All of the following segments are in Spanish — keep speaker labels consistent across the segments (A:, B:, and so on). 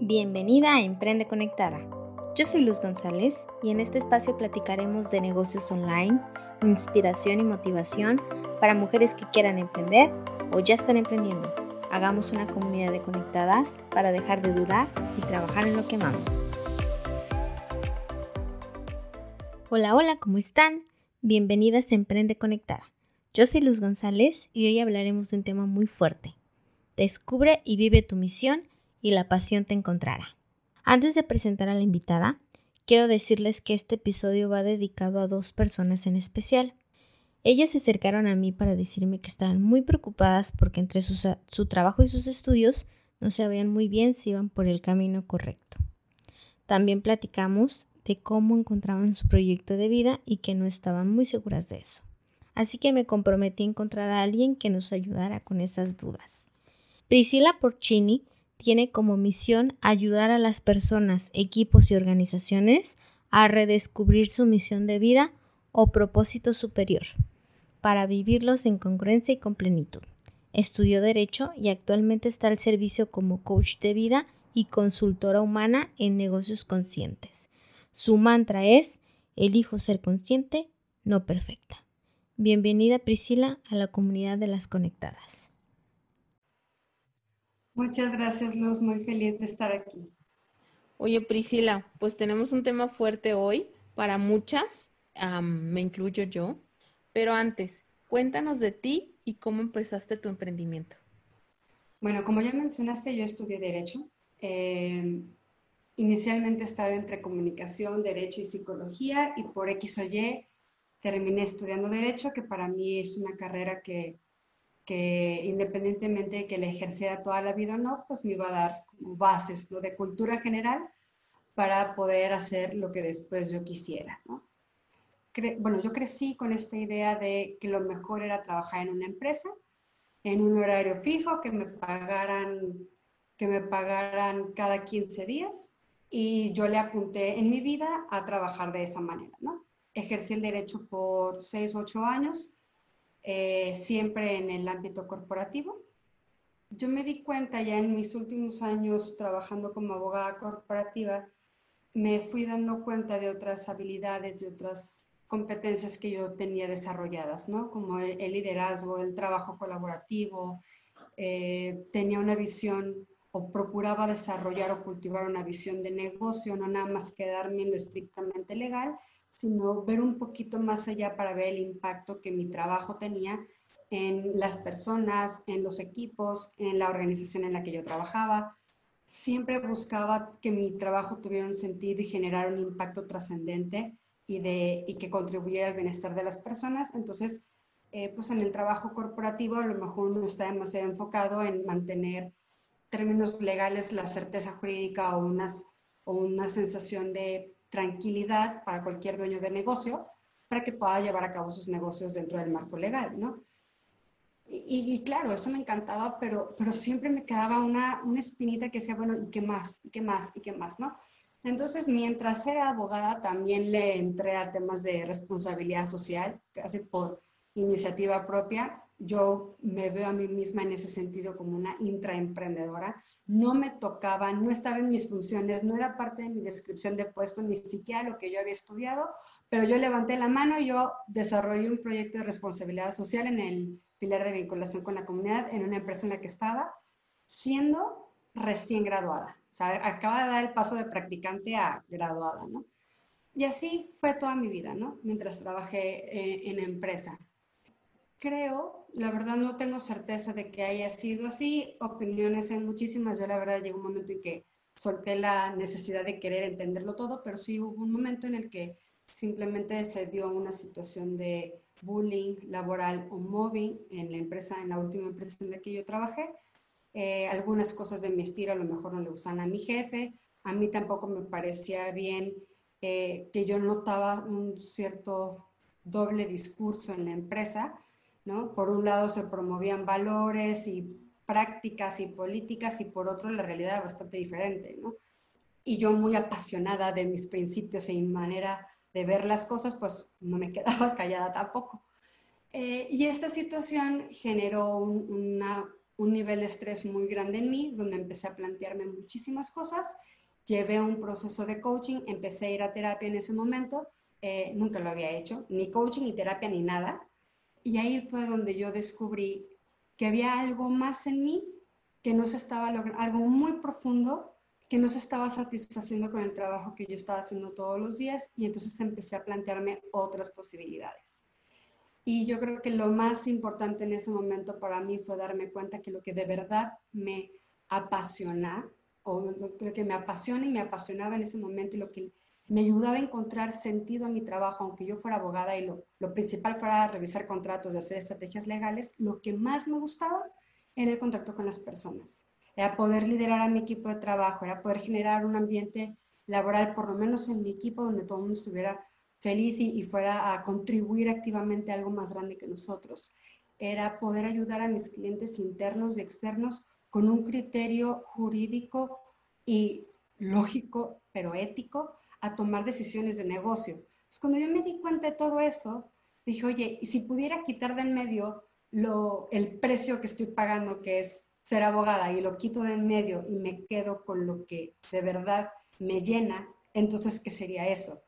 A: Bienvenida a Emprende Conectada. Yo soy Luz González y en este espacio platicaremos de negocios online, inspiración y motivación para mujeres que quieran emprender o ya están emprendiendo. Hagamos una comunidad de conectadas para dejar de dudar y trabajar en lo que amamos. Hola, hola, ¿cómo están? Bienvenidas a Emprende Conectada. Yo soy Luz González y hoy hablaremos de un tema muy fuerte. Descubre y vive tu misión y la pasión te encontrará. Antes de presentar a la invitada, quiero decirles que este episodio va dedicado a dos personas en especial. Ellas se acercaron a mí para decirme que estaban muy preocupadas porque entre su, trabajo y sus estudios no sabían muy bien si iban por el camino correcto. También platicamos de cómo encontraban su proyecto de vida y que no estaban muy seguras de eso. Así que me comprometí a encontrar a alguien que nos ayudara con esas dudas. Priscila Porcini tiene como misión ayudar a las personas, equipos y organizaciones a redescubrir su misión de vida o propósito superior para vivirlos en congruencia y con plenitud. Estudió Derecho y actualmente está al servicio como coach de vida y consultora humana en negocios conscientes. Su mantra es, elijo ser consciente, no perfecta. Bienvenida Priscila a la comunidad de las conectadas.
B: Muchas gracias, Luz. Muy feliz de estar aquí.
A: Oye, Priscila, pues tenemos un tema fuerte hoy para muchas, me incluyo yo, pero antes, cuéntanos de ti y cómo empezaste tu emprendimiento.
B: Bueno, como ya mencionaste, yo estudié Derecho. Em, inicialmente estaba entre comunicación, Derecho y Psicología y por X o Y terminé estudiando Derecho, que para mí es una carrera que que independientemente de que le ejerciera toda la vida o no, pues me iba a dar bases de cultura general para poder hacer lo que después yo quisiera. ¿no? bueno, yo crecí con esta idea de que lo mejor era trabajar en una empresa, en un horario fijo, que me pagaran, que me pagaran cada 15 días y yo le apunté en mi vida a trabajar de esa manera. ¿no? Ejercí el derecho por 6 u 8 años eh, siempre en el ámbito corporativo. Yo me di cuenta ya en mis últimos años trabajando como abogada corporativa, me fui dando cuenta de otras habilidades, de otras competencias que yo tenía desarrolladas, ¿no? Como el, liderazgo, el trabajo colaborativo, eh, tenía una visión o procuraba desarrollar o cultivar una visión de negocio, no nada más quedarme en lo estrictamente legal, sino ver un poquito más allá para ver el impacto que mi trabajo tenía en las personas, en los equipos, en la organización en la que yo trabajaba. Siempre buscaba que mi trabajo tuviera un sentido y generara un impacto trascendente y, y que contribuyera al bienestar de las personas. Entonces, eh, pues en el trabajo corporativo a lo mejor uno está demasiado enfocado en mantener términos legales, la certeza jurídica o, unas, o una sensación de tranquilidad para cualquier dueño de negocio para que pueda llevar a cabo sus negocios dentro del marco legal, ¿no? Y, claro, eso me encantaba, pero, pero siempre me quedaba una, una espinita que decía, bueno, ¿y qué más? ¿Y qué más? ¿Y qué más? ¿No? Entonces, mientras era abogada, también le entré a temas de responsabilidad social, casi por iniciativa propia, yo me veo a mí misma en ese sentido como una intraemprendedora. No me tocaba, no estaba en mis funciones, no era parte de mi descripción de puesto, ni siquiera lo que yo había estudiado, pero yo levanté la mano y yo desarrollé un proyecto de responsabilidad social en el pilar de vinculación con la comunidad en una empresa en la que estaba, siendo recién graduada. O sea, acaba de dar el paso de practicante a graduada, ¿no? Y así fue toda mi vida, ¿no? Mientras trabajé eh, en empresa. Creo la verdad no tengo certeza de que haya sido así. Opiniones en muchísimas. Yo la verdad llegó un momento en que solté la necesidad de querer entenderlo todo, pero sí hubo un momento en el que simplemente se dio una situación de bullying laboral o mobbing en la empresa, en la última empresa en la que yo trabajé. Eh, algunas cosas de mi estilo a lo mejor no le gustan a mi jefe. A mí tampoco me parecía bien eh, que yo notaba un cierto doble discurso en la empresa por un lado se promovían valores y prácticas y políticas y por otro la realidad era bastante diferente, Y yo muy apasionada de mis principios y manera de ver las cosas, pues no me quedaba callada tampoco. Eh, y esta situación generó un nivel de estrés muy grande en mí, donde empecé a plantearme muchísimas cosas. Llevé un proceso de coaching, empecé a ir a terapia en ese momento, eh, nunca lo había hecho, ni coaching, ni terapia, ni nada. Y ahí fue donde yo descubrí que había algo más en mí que no se estaba logrando, algo muy profundo que no se estaba satisfaciendo con el trabajo que yo estaba haciendo todos los días y entonces empecé a plantearme otras posibilidades. Y yo creo que lo más importante en ese momento para mí fue darme cuenta que lo que de verdad me apasiona, o lo que me apasiona y me apasionaba en ese momento y lo que me ayudaba a encontrar sentido a mi trabajo, aunque yo fuera abogada y lo, lo principal fuera revisar contratos y hacer estrategias legales, lo que más me gustaba era el contacto con las personas era poder liderar a mi equipo de trabajo, era poder generar un ambiente laboral, por lo menos en mi equipo, donde todo el mundo estuviera feliz y, fuera a contribuir activamente a algo más grande que nosotros. Era poder ayudar a mis clientes internos y externos con un criterio jurídico y lógico, pero ético, a tomar decisiones de negocio. Entonces, cuando yo me di cuenta de todo eso, dije, oye, y si pudiera quitar de en medio lo, el precio que estoy pagando, que es ser abogada y lo quito de en medio y me quedo con lo que de verdad me llena, entonces, ¿qué sería eso?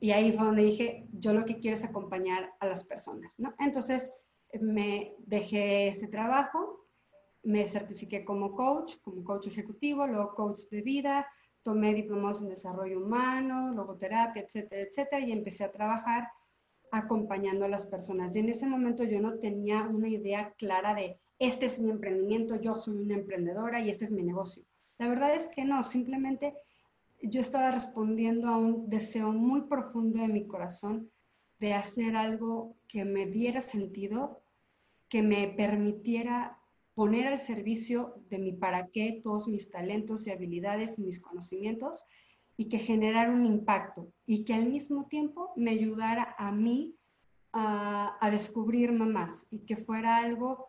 B: Y ahí fue donde dije, yo lo que quiero es acompañar a las personas, ¿no? Entonces, me dejé ese trabajo, me certifiqué como coach, como coach ejecutivo, luego coach de vida, tomé diplomados en desarrollo humano, logoterapia, etcétera, etcétera, y empecé a trabajar acompañando a las personas. Y en ese momento yo no tenía una idea clara de este es mi emprendimiento, yo soy una emprendedora y este es mi negocio. La verdad es que no, simplemente yo estaba respondiendo a un deseo muy profundo de mi corazón de hacer algo que me diera sentido, que me permitiera poner al servicio de mi para qué todos mis talentos y habilidades y mis conocimientos y que generara un impacto y que al mismo tiempo me ayudara a mí a, a descubrirme más y que fuera algo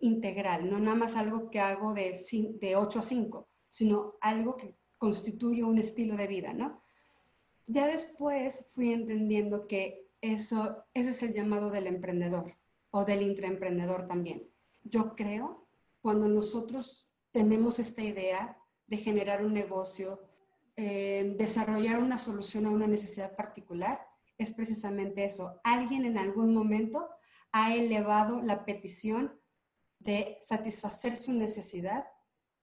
B: integral, no nada más algo que hago de, de 8 a 5, sino algo que constituye un estilo de vida, ¿no? Ya después fui entendiendo que eso, ese es el llamado del emprendedor o del intraemprendedor también. Yo creo, cuando nosotros tenemos esta idea de generar un negocio, eh, desarrollar una solución a una necesidad particular, es precisamente eso. Alguien en algún momento ha elevado la petición de satisfacer su necesidad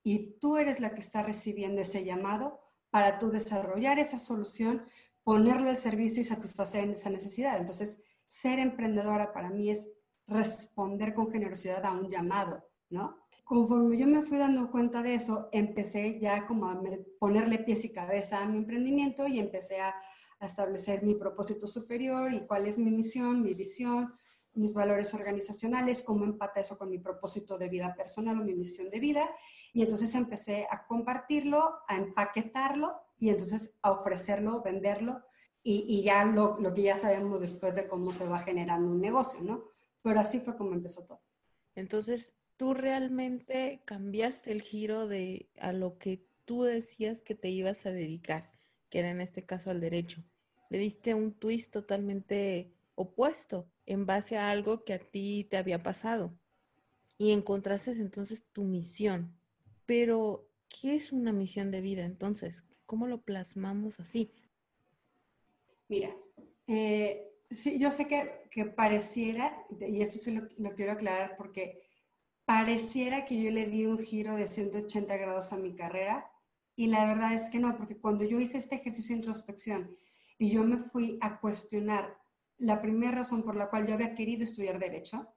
B: y tú eres la que está recibiendo ese llamado para tú desarrollar esa solución, ponerle al servicio y satisfacer esa necesidad. Entonces, ser emprendedora para mí es responder con generosidad a un llamado, ¿no? Conforme yo me fui dando cuenta de eso, empecé ya como a ponerle pies y cabeza a mi emprendimiento y empecé a establecer mi propósito superior y cuál es mi misión, mi visión, mis valores organizacionales, cómo empata eso con mi propósito de vida personal o mi misión de vida. Y entonces empecé a compartirlo, a empaquetarlo y entonces a ofrecerlo, venderlo y, y ya lo, lo, que ya sabemos después de cómo se va generando un negocio, ¿no? Pero así fue como empezó todo.
C: Entonces, tú realmente cambiaste el giro de a lo que tú decías que te ibas a dedicar que era en este caso al derecho. Le diste un twist totalmente opuesto en base a algo que a ti te había pasado. Y encontraste entonces tu misión. Pero, ¿qué es una misión de vida entonces? ¿Cómo lo plasmamos así?
B: Mira, eh, sí, yo sé que, que, pareciera, y eso sí lo, lo quiero aclarar porque pareciera que yo le di un giro de 180 grados a mi carrera y la verdad es que no, porque cuando yo hice este ejercicio de introspección y yo me fui a cuestionar la primera razón por la cual yo había querido estudiar derecho,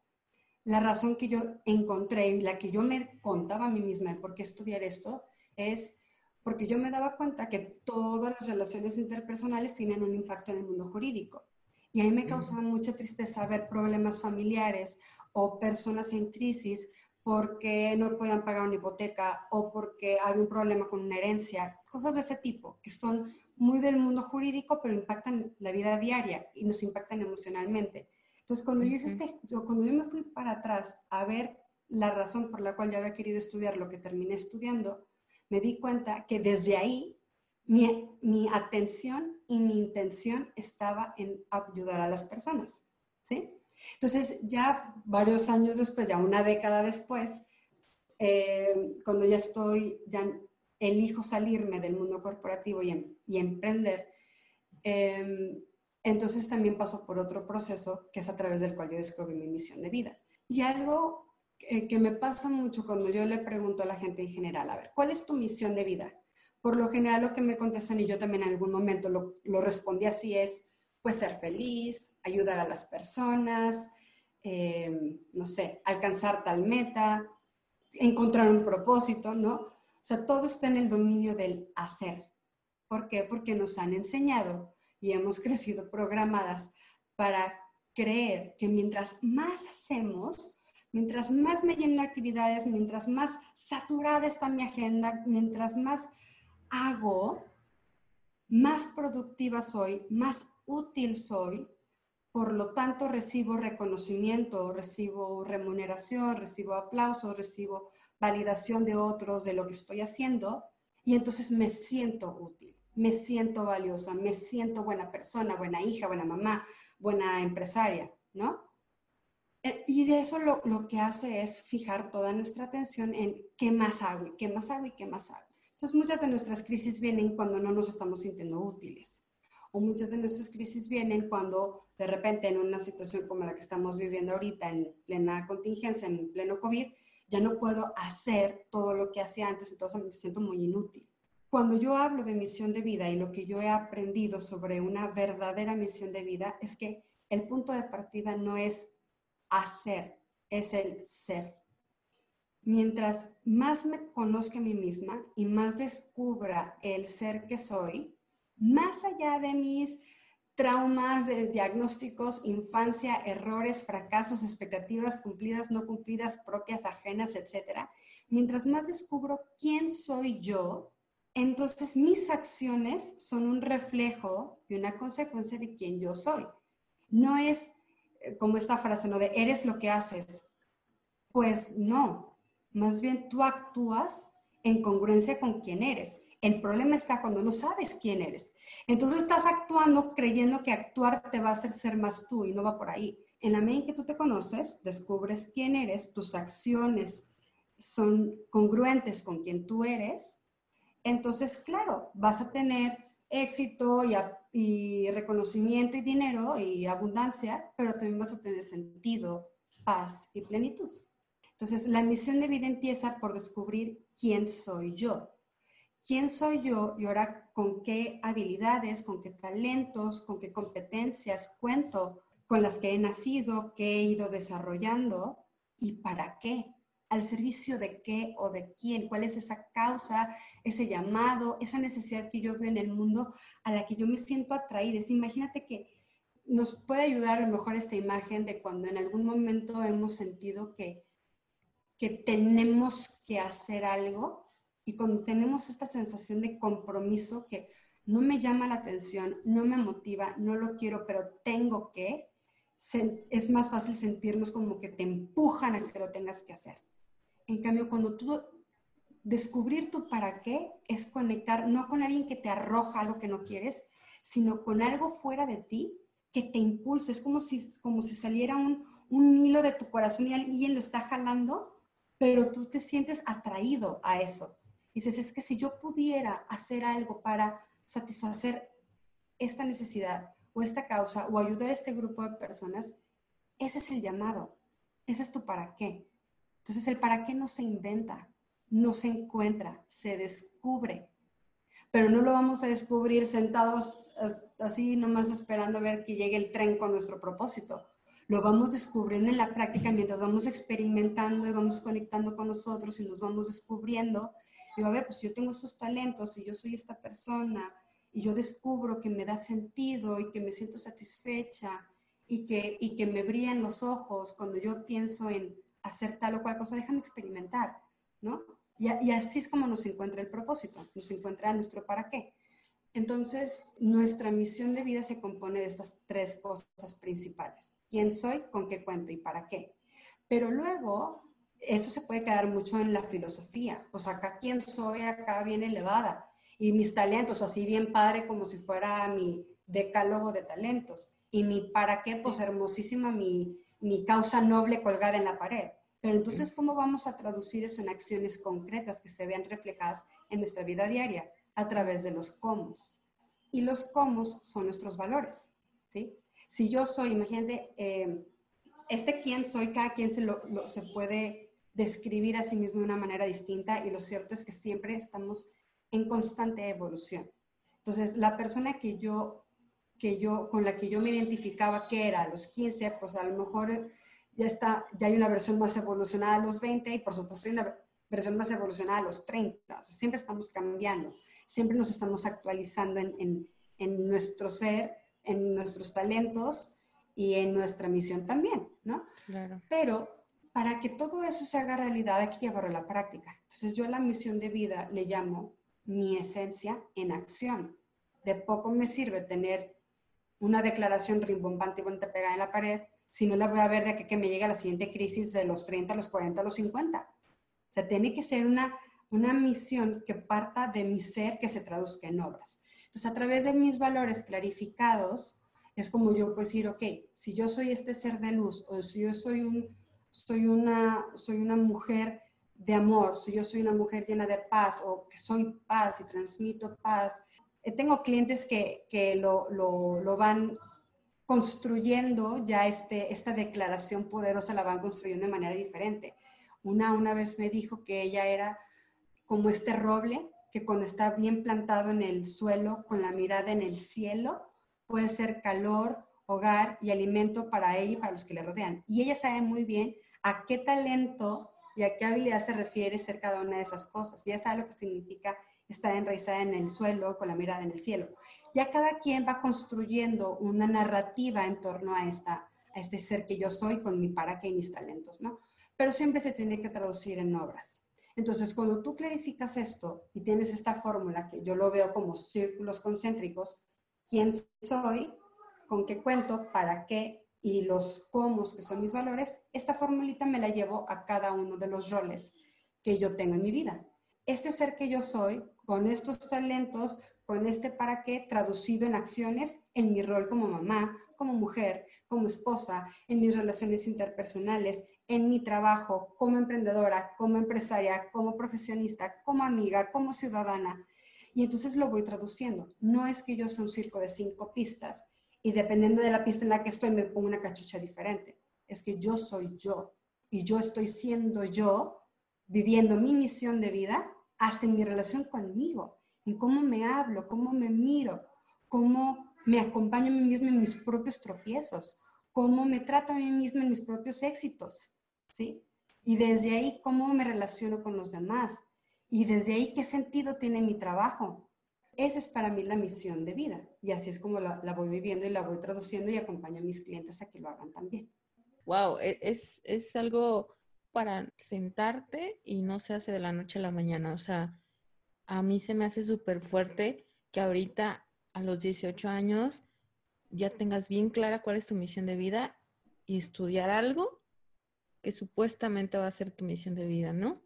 B: la razón que yo encontré y la que yo me contaba a mí misma de por qué estudiar esto es porque yo me daba cuenta que todas las relaciones interpersonales tienen un impacto en el mundo jurídico. Y ahí me causaba mucha tristeza ver problemas familiares o personas en crisis porque no podían pagar una hipoteca o porque había un problema con una herencia, cosas de ese tipo, que son muy del mundo jurídico, pero impactan la vida diaria y nos impactan emocionalmente. Entonces, cuando, yo, este, cuando yo me fui para atrás a ver la razón por la cual yo había querido estudiar lo que terminé estudiando, me di cuenta que desde ahí mi, mi atención y mi intención estaba en ayudar a las personas, ¿sí? Entonces, ya varios años después, ya una década después, eh, cuando ya estoy, ya elijo salirme del mundo corporativo y, em, emprender, em, entonces también paso por otro proceso que es a través del cual yo descubrí mi misión de vida. Y algo que me pasa mucho cuando yo le pregunto a la gente en general, a ver, ¿cuál es tu misión de vida? Por lo general lo que me contestan, y yo también en algún momento lo, lo respondí así, es pues ser feliz, ayudar a las personas, em, no sé, alcanzar tal meta, encontrar un propósito, ¿no? O sea, todo está en el dominio del hacer. ¿Por qué? Porque nos han enseñado y hemos crecido programadas para creer que mientras más hacemos, mientras más me llenen actividades, mientras más saturada está mi agenda, mientras más hago, más productiva soy, más útil soy, por lo tanto recibo reconocimiento, recibo remuneración, recibo aplauso, recibo validación de otros de lo que estoy haciendo y entonces me siento útil, me siento valiosa, me siento buena persona, buena hija, buena mamá, buena empresaria, ¿no? Eh, y de eso lo, lo que hace es fijar toda nuestra atención en qué más hago y qué más hago y qué más hago. Entonces muchas de nuestras crisis vienen cuando no nos estamos sintiendo útiles o muchas de nuestras crisis vienen cuando de repente en una situación como la que estamos viviendo ahorita, en plena contingencia, en pleno COVID, ya no puedo hacer todo lo que hacía antes, entonces me siento muy inútil. Cuando yo hablo de misión de vida y lo que yo he aprendido sobre una verdadera misión de vida es que el punto de partida no es hacer, es el ser. Mientras más me conozca a mí misma y más descubra el ser que soy, más allá de mis traumas, de diagnósticos, infancia, errores, fracasos, expectativas cumplidas, no cumplidas, propias, ajenas, etc. Mientras más descubro quién soy yo, entonces mis acciones son un reflejo y una consecuencia de quién yo soy. No es eh, como esta frase, ¿no? De eres lo que haces. Pues no, más bien tú actúas en congruencia con quién eres. El problema está cuando no sabes quién eres. Entonces estás actuando creyendo que actuar te va a hacer ser más tú y no va por ahí. En la medida en que tú te conoces, descubres quién eres, tus acciones son congruentes con quien tú eres, entonces, claro, vas a tener éxito y, y reconocimiento y dinero y abundancia, pero también vas a tener sentido, paz y plenitud. Entonces, la misión de vida empieza por descubrir quién soy yo. Quién soy yo y ahora con qué habilidades, con qué talentos, con qué competencias cuento con las que he nacido, que he ido desarrollando y para qué, al servicio de qué o de quién, cuál es esa causa, ese llamado, esa necesidad que yo veo en el mundo a la que yo me siento atraída. imagínate que nos puede ayudar a lo mejor esta imagen de cuando en algún momento hemos sentido que, que tenemos que hacer algo y cuando tenemos esta sensación de compromiso que no me llama la atención, no me motiva, no lo quiero, pero tengo que, es más fácil sentirnos como que te empujan a que lo tengas que hacer. En cambio, cuando tú descubrir tu para qué es conectar no con alguien que te arroja algo que no quieres, sino con algo fuera de ti que te impulsa. Es como si, como si saliera un, un hilo de tu corazón y alguien lo está jalando, pero tú te sientes atraído a eso dices, es que si yo pudiera hacer algo para satisfacer esta necesidad o esta causa o ayudar a este grupo de personas, ese es el llamado, ese es tu para qué. Entonces el para qué no se inventa, no se encuentra, se descubre. Pero no lo vamos a descubrir sentados así nomás esperando a ver que llegue el tren con nuestro propósito. Lo vamos descubriendo en la práctica mientras vamos experimentando y vamos conectando con nosotros y nos vamos descubriendo Digo, a ver, pues yo tengo estos talentos y yo soy esta persona y yo descubro que me da sentido y que me siento satisfecha y que, y que me brillan los ojos cuando yo pienso en hacer tal o cual cosa, déjame experimentar, ¿no? Y, y así es como nos encuentra el propósito, nos encuentra nuestro para qué. Entonces, nuestra misión de vida se compone de estas tres cosas principales. ¿Quién soy? ¿Con qué cuento? ¿Y para qué? Pero luego eso se puede quedar mucho en la filosofía. Pues acá quién soy, acá bien elevada. Y mis talentos, así bien padre como si fuera mi decálogo de talentos. Y mi para qué, pues hermosísima mi, mi causa noble colgada en la pared. Pero entonces, ¿cómo vamos a traducir eso en acciones concretas que se vean reflejadas en nuestra vida diaria? A través de los cómo. Y los cómo son nuestros valores, ¿sí? Si yo soy, imagínate, eh, este quién soy, cada quien se, lo, se puede describir a sí mismo de una manera distinta y lo cierto es que siempre estamos en constante evolución. Entonces, la persona que yo, que yo, con la que yo me identificaba que era a los 15, pues a lo mejor ya está, ya hay una versión más evolucionada a los 20 y por supuesto hay una versión más evolucionada a los 30. O sea, siempre estamos cambiando, siempre nos estamos actualizando en, en, en nuestro ser, en nuestros talentos y en nuestra misión también, ¿no? Claro. Pero para que todo eso se haga realidad hay que llevarlo a la práctica. Entonces yo la misión de vida le llamo mi esencia en acción. De poco me sirve tener una declaración rimbombante y bonita pegada en la pared si no la voy a ver de aquí que me llega la siguiente crisis de los 30, los 40, los 50. O sea, tiene que ser una, una misión que parta de mi ser que se traduzca en obras. Entonces, a través de mis valores clarificados, es como yo puedo decir, ok, si yo soy este ser de luz o si yo soy, un, soy, una, soy una mujer de amor, si yo soy una mujer llena de paz o que soy paz y transmito paz. Eh, tengo clientes que, que lo, lo, lo, van construyendo, ya este, esta declaración poderosa la van construyendo de manera diferente. Una una vez me dijo que ella era como este roble que cuando está bien plantado en el suelo, con la mirada en el cielo, puede ser calor, hogar y alimento para ella y para los que le rodean. Y ella sabe muy bien a qué talento y a qué habilidad se refiere ser cada una de esas cosas. Ya sabe lo que significa estar enraizada en el suelo con la mirada en el cielo. Ya cada quien va construyendo una narrativa en torno a, esta, a este ser que yo soy con mi para qué y mis talentos, ¿no? Pero siempre se tiene que traducir en obras. Entonces, cuando tú clarificas esto y tienes esta fórmula que yo lo veo como círculos concéntricos, quién soy, con qué cuento, para qué y los cómo, que son mis valores, esta formulita me la llevo a cada uno de los roles que yo tengo en mi vida. Este ser que yo soy, con estos talentos, con este para qué, traducido en acciones en mi rol como mamá, como mujer, como esposa, en mis relaciones interpersonales, en mi trabajo, como emprendedora, como empresaria, como profesionista, como amiga, como ciudadana. Y entonces lo voy traduciendo. No es que yo sea un circo de cinco pistas, y dependiendo de la pista en la que estoy me pongo una cachucha diferente. Es que yo soy yo y yo estoy siendo yo, viviendo mi misión de vida hasta en mi relación conmigo, en cómo me hablo, cómo me miro, cómo me acompaño a mí misma en mis propios tropiezos, cómo me trato a mí misma en mis propios éxitos, ¿sí? Y desde ahí cómo me relaciono con los demás. Y desde ahí qué sentido tiene mi trabajo, esa es para mí la misión de vida y así es como la, voy viviendo y la voy traduciendo y acompaño a mis clientes a que lo hagan también.
C: Wow, e, es, es algo para sentarte y no se hace de la noche a la mañana. O sea, a mí se me hace súper fuerte que ahorita a los 18 años ya tengas bien clara cuál es tu misión de vida y estudiar algo que supuestamente va a ser tu misión de vida, ¿no?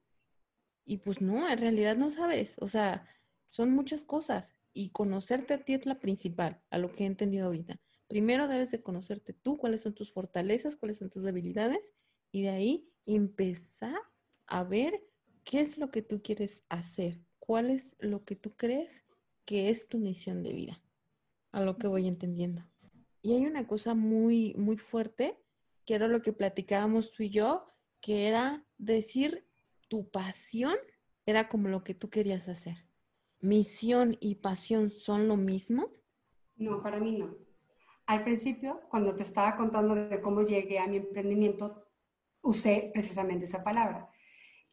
C: Y pues no, en realidad no sabes. O sea, son muchas cosas y conocerte a ti es la principal, a lo que he entendido ahorita. Primero debes de conocerte tú, cuáles son tus fortalezas, cuáles son tus debilidades y de ahí empezar a ver qué es lo que tú quieres hacer, cuál es lo que tú crees que es tu misión de vida, a lo que voy entendiendo. Y hay una cosa muy, muy fuerte, que era lo que platicábamos tú y yo, que era decir tu pasión era como lo que tú querías hacer misión y pasión son lo mismo?
B: No, para mí no. Al principio, cuando te estaba contando de cómo llegué a mi emprendimiento, usé precisamente esa palabra.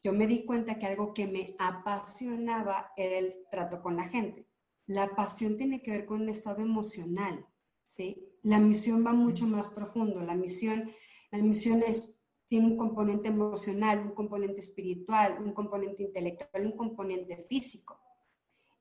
B: Yo me di cuenta que algo que me apasionaba era el trato con la gente. La pasión tiene que ver con un estado emocional, ¿sí? La misión va mucho más profundo. La misión, la misión es, tiene un componente emocional, un componente espiritual, un componente intelectual, un componente físico.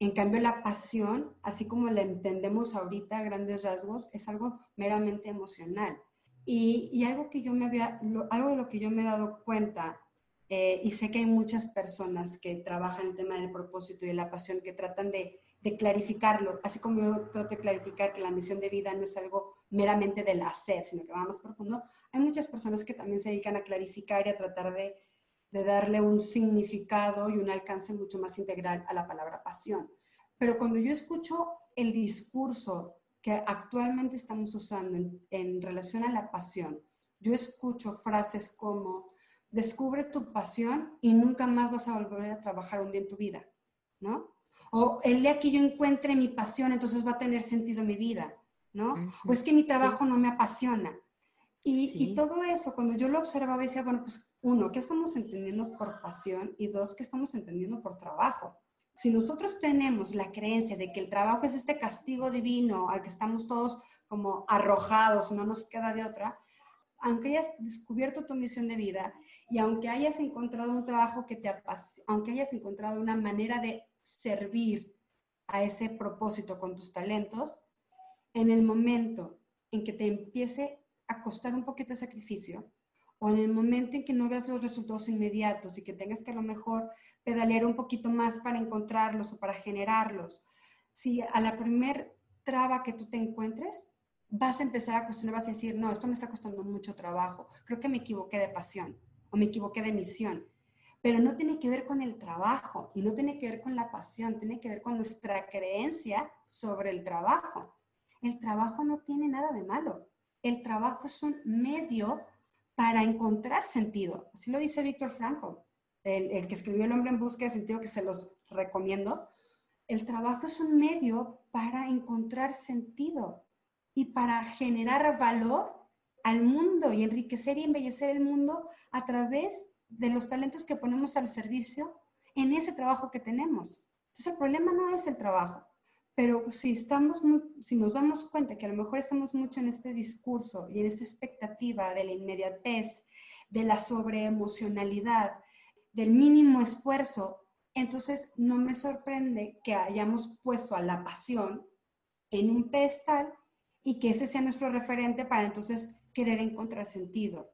B: En cambio, la pasión, así como la entendemos ahorita a grandes rasgos, es algo meramente emocional. Y, algo, que yo me había, algo de lo que yo me he dado cuenta, eh, y sé que hay muchas personas que trabajan el tema del propósito y de la pasión, que tratan de, de clarificarlo, así como yo trato de clarificar que la misión de vida no es algo meramente del hacer, sino que va más profundo, hay muchas personas que también se dedican a clarificar y a tratar de, de darle un significado y un alcance mucho más integral a la palabra pasión. Pero cuando yo escucho el discurso que actualmente estamos usando en, en relación a la pasión, yo escucho frases como, descubre tu pasión y nunca más vas a volver a trabajar un día en tu vida, ¿no? O el día que yo encuentre mi pasión, entonces va a tener sentido mi vida, ¿no? O es que mi trabajo no me apasiona. Y, y, todo eso, cuando yo lo observaba, decía, bueno, pues uno, ¿qué estamos entendiendo por pasión? Y dos, ¿qué estamos entendiendo por trabajo? Si nosotros tenemos la creencia de que el trabajo es este castigo divino al que estamos todos como arrojados, no nos queda de otra, aunque hayas descubierto tu misión de vida y aunque hayas encontrado un trabajo que te apasiona, aunque hayas encontrado una manera de servir a ese propósito con tus talentos, en el momento en que te empiece a costar un poquito de sacrificio, o en el momento en que no veas los resultados inmediatos y que tengas que a lo mejor pedalear un poquito más para encontrarlos o para generarlos, si a la primer traba que tú te encuentres, vas a empezar a cuestionar, vas a decir, no, esto me está costando mucho trabajo, creo que me equivoqué de pasión o me equivoqué de misión. Pero no tiene que ver con el trabajo y no tiene que ver con la pasión, tiene que ver con nuestra creencia sobre el trabajo. El trabajo no tiene nada de malo. El trabajo es un medio para encontrar sentido. Así lo dice Víctor Franco, el, el que escribió El hombre en busca de sentido, que se los recomiendo. El trabajo es un medio para encontrar sentido y para generar valor al mundo y enriquecer y embellecer el mundo a través de los talentos que ponemos al servicio en ese trabajo que tenemos. Entonces el problema no es el trabajo, pero si, estamos si nos damos cuenta que a lo mejor estamos mucho en este discurso y en esta expectativa de la inmediatez, de la sobreemocionalidad, del mínimo esfuerzo, entonces no me sorprende que hayamos puesto a la pasión en un pedestal y que ese sea nuestro referente para entonces querer encontrar sentido.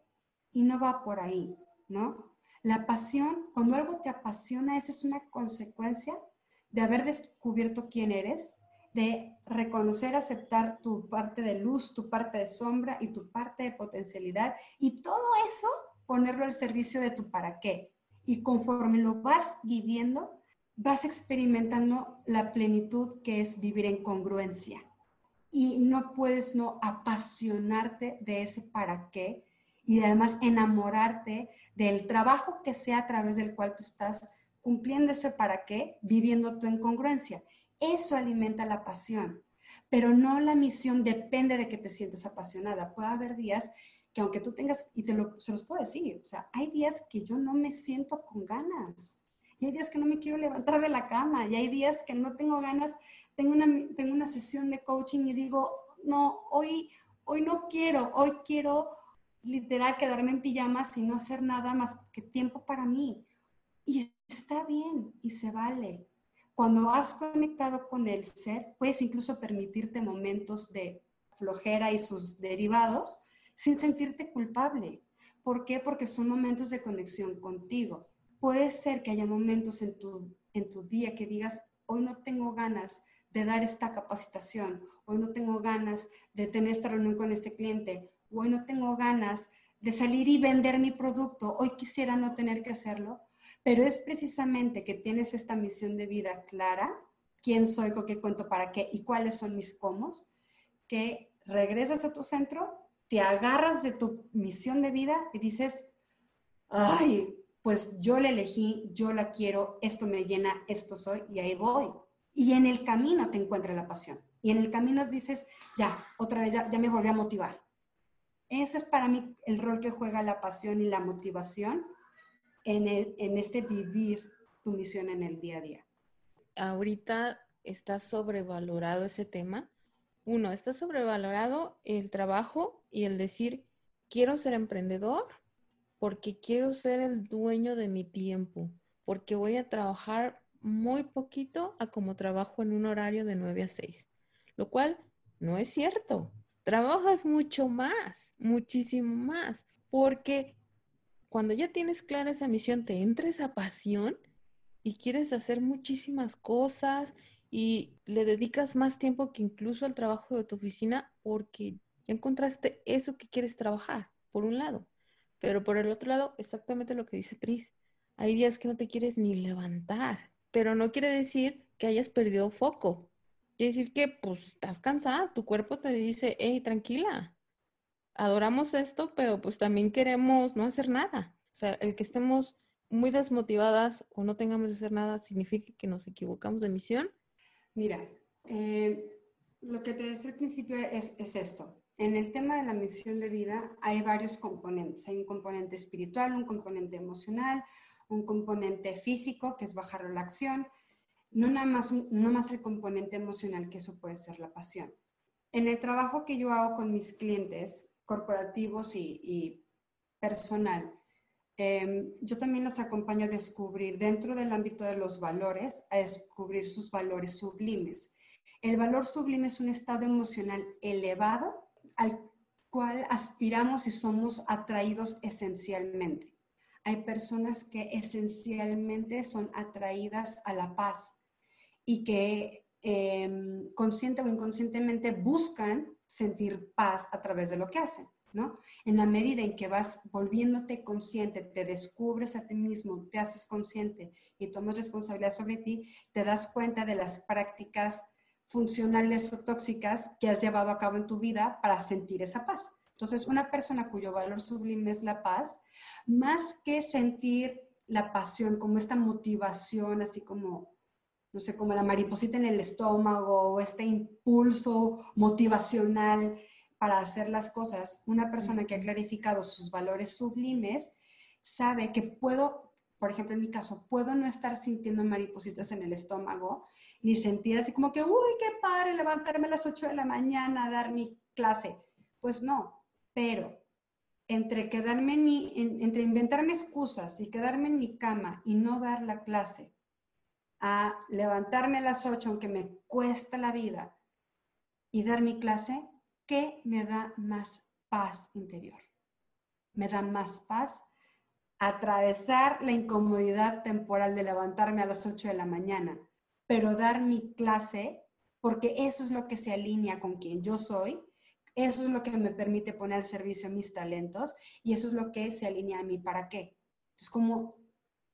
B: Y no va por ahí, ¿no? La pasión, cuando algo te apasiona, esa es una consecuencia de haber descubierto quién eres, de reconocer, aceptar tu parte de luz, tu parte de sombra y tu parte de potencialidad y todo eso ponerlo al servicio de tu para qué. Y conforme lo vas viviendo, vas experimentando la plenitud que es vivir en congruencia y no puedes no apasionarte de ese para qué y además enamorarte del trabajo que sea a través del cual tú estás cumpliendo ese para qué, viviendo tu incongruencia. Eso alimenta la pasión, pero no la misión depende de que te sientes apasionada. Puede haber días que aunque tú tengas, y se los puedo decir, o sea, hay días que yo no me siento con ganas y hay días que no me quiero levantar de la cama, y hay días que no tengo ganas, tengo una, tengo una sesión de coaching y digo, no, hoy, hoy no quiero, hoy quiero literal quedarme en pijamas y no hacer nada más que tiempo para mí. Y está bien y se vale. Cuando has conectado con el ser, puedes incluso permitirte momentos de flojera y sus derivados sin sentirte culpable. ¿Por qué? Porque son momentos de conexión contigo puede ser que haya momentos en tu, en tu día que digas, hoy no tengo ganas de dar esta capacitación, hoy no tengo ganas de tener esta reunión con este cliente, hoy no tengo ganas de salir y vender mi producto, hoy quisiera no tener que hacerlo, pero es precisamente que tienes esta misión de vida clara, quién soy, con qué cuento, para qué y cuáles son mis cómo, que regresas a tu centro, te agarras de tu misión de vida y dices, ay, pues yo la elegí, yo la quiero, esto me llena, esto soy y ahí voy. Y en el camino te encuentra la pasión. Y en el camino dices, ya, otra vez, ya, me volví a motivar. Ese es para mí el rol que juega la pasión y la motivación en, en este vivir tu misión en el día a día.
C: Ahorita está sobrevalorado ese tema. Uno, está sobrevalorado el trabajo y el decir, quiero ser emprendedor porque quiero ser el dueño de mi tiempo, porque voy a trabajar muy poquito a como trabajo en un horario de 9 a 6, lo cual no es cierto. Trabajas mucho más, muchísimo más, porque cuando ya tienes clara esa misión, te entra esa pasión y quieres hacer muchísimas cosas y le dedicas más tiempo que incluso al trabajo de tu oficina porque Ya encontraste eso que quieres trabajar, por un lado. Pero por el otro lado, exactamente lo que dice Pris. Hay días que no te quieres ni levantar, pero no quiere decir que hayas perdido foco. Quiere decir que pues estás cansada, tu cuerpo te dice, hey, tranquila, adoramos esto, pero pues también queremos no hacer nada. O sea, el que estemos muy desmotivadas o no tengamos que hacer nada significa que nos equivocamos de misión.
B: Mira, eh, lo que te decía al principio es, es esto. En el tema de la misión de vida hay varios componentes. Hay un componente espiritual, un componente emocional, un componente físico, que es bajar la acción, no nada más, no más el componente emocional, que eso puede ser la pasión. En el trabajo que yo hago con mis clientes corporativos y, personal, em, yo también los acompaño a descubrir dentro del ámbito de los valores, a descubrir sus valores sublimes. El valor sublime es un estado emocional elevado al cual aspiramos y somos atraídos esencialmente. Hay personas que esencialmente son atraídas a la paz y que eh, consciente o inconscientemente buscan sentir paz a través de lo que hacen. ¿no? En la medida en que vas volviéndote consciente, te descubres a ti mismo, te haces consciente y tomas responsabilidad sobre ti, te das cuenta de las prácticas funcionales o tóxicas que has llevado a cabo en tu vida para sentir esa paz. Entonces, una persona cuyo valor sublime es la paz, más que sentir la pasión como esta motivación, así como, no sé, como la mariposita en el estómago o este impulso motivacional para hacer las cosas, una persona que ha clarificado sus valores sublimes sabe que puedo, por ejemplo, en mi caso, puedo no estar sintiendo maripositas en el estómago, ni sentir así como que, uy, qué padre levantarme a las 8 de la mañana a dar mi clase. Pues no, pero entre quedarme en mi, entre inventarme excusas y quedarme en mi cama y no dar la clase, a levantarme a las 8 aunque me cuesta la vida y dar mi clase, ¿qué me da más paz interior? Me da más paz atravesar la incomodidad temporal de levantarme a las 8 de la mañana, pero dar mi clase porque eso es lo que se alinea con quien yo soy eso es lo que me permite poner al servicio mis talentos y eso es lo que se alinea a mí para qué. Es como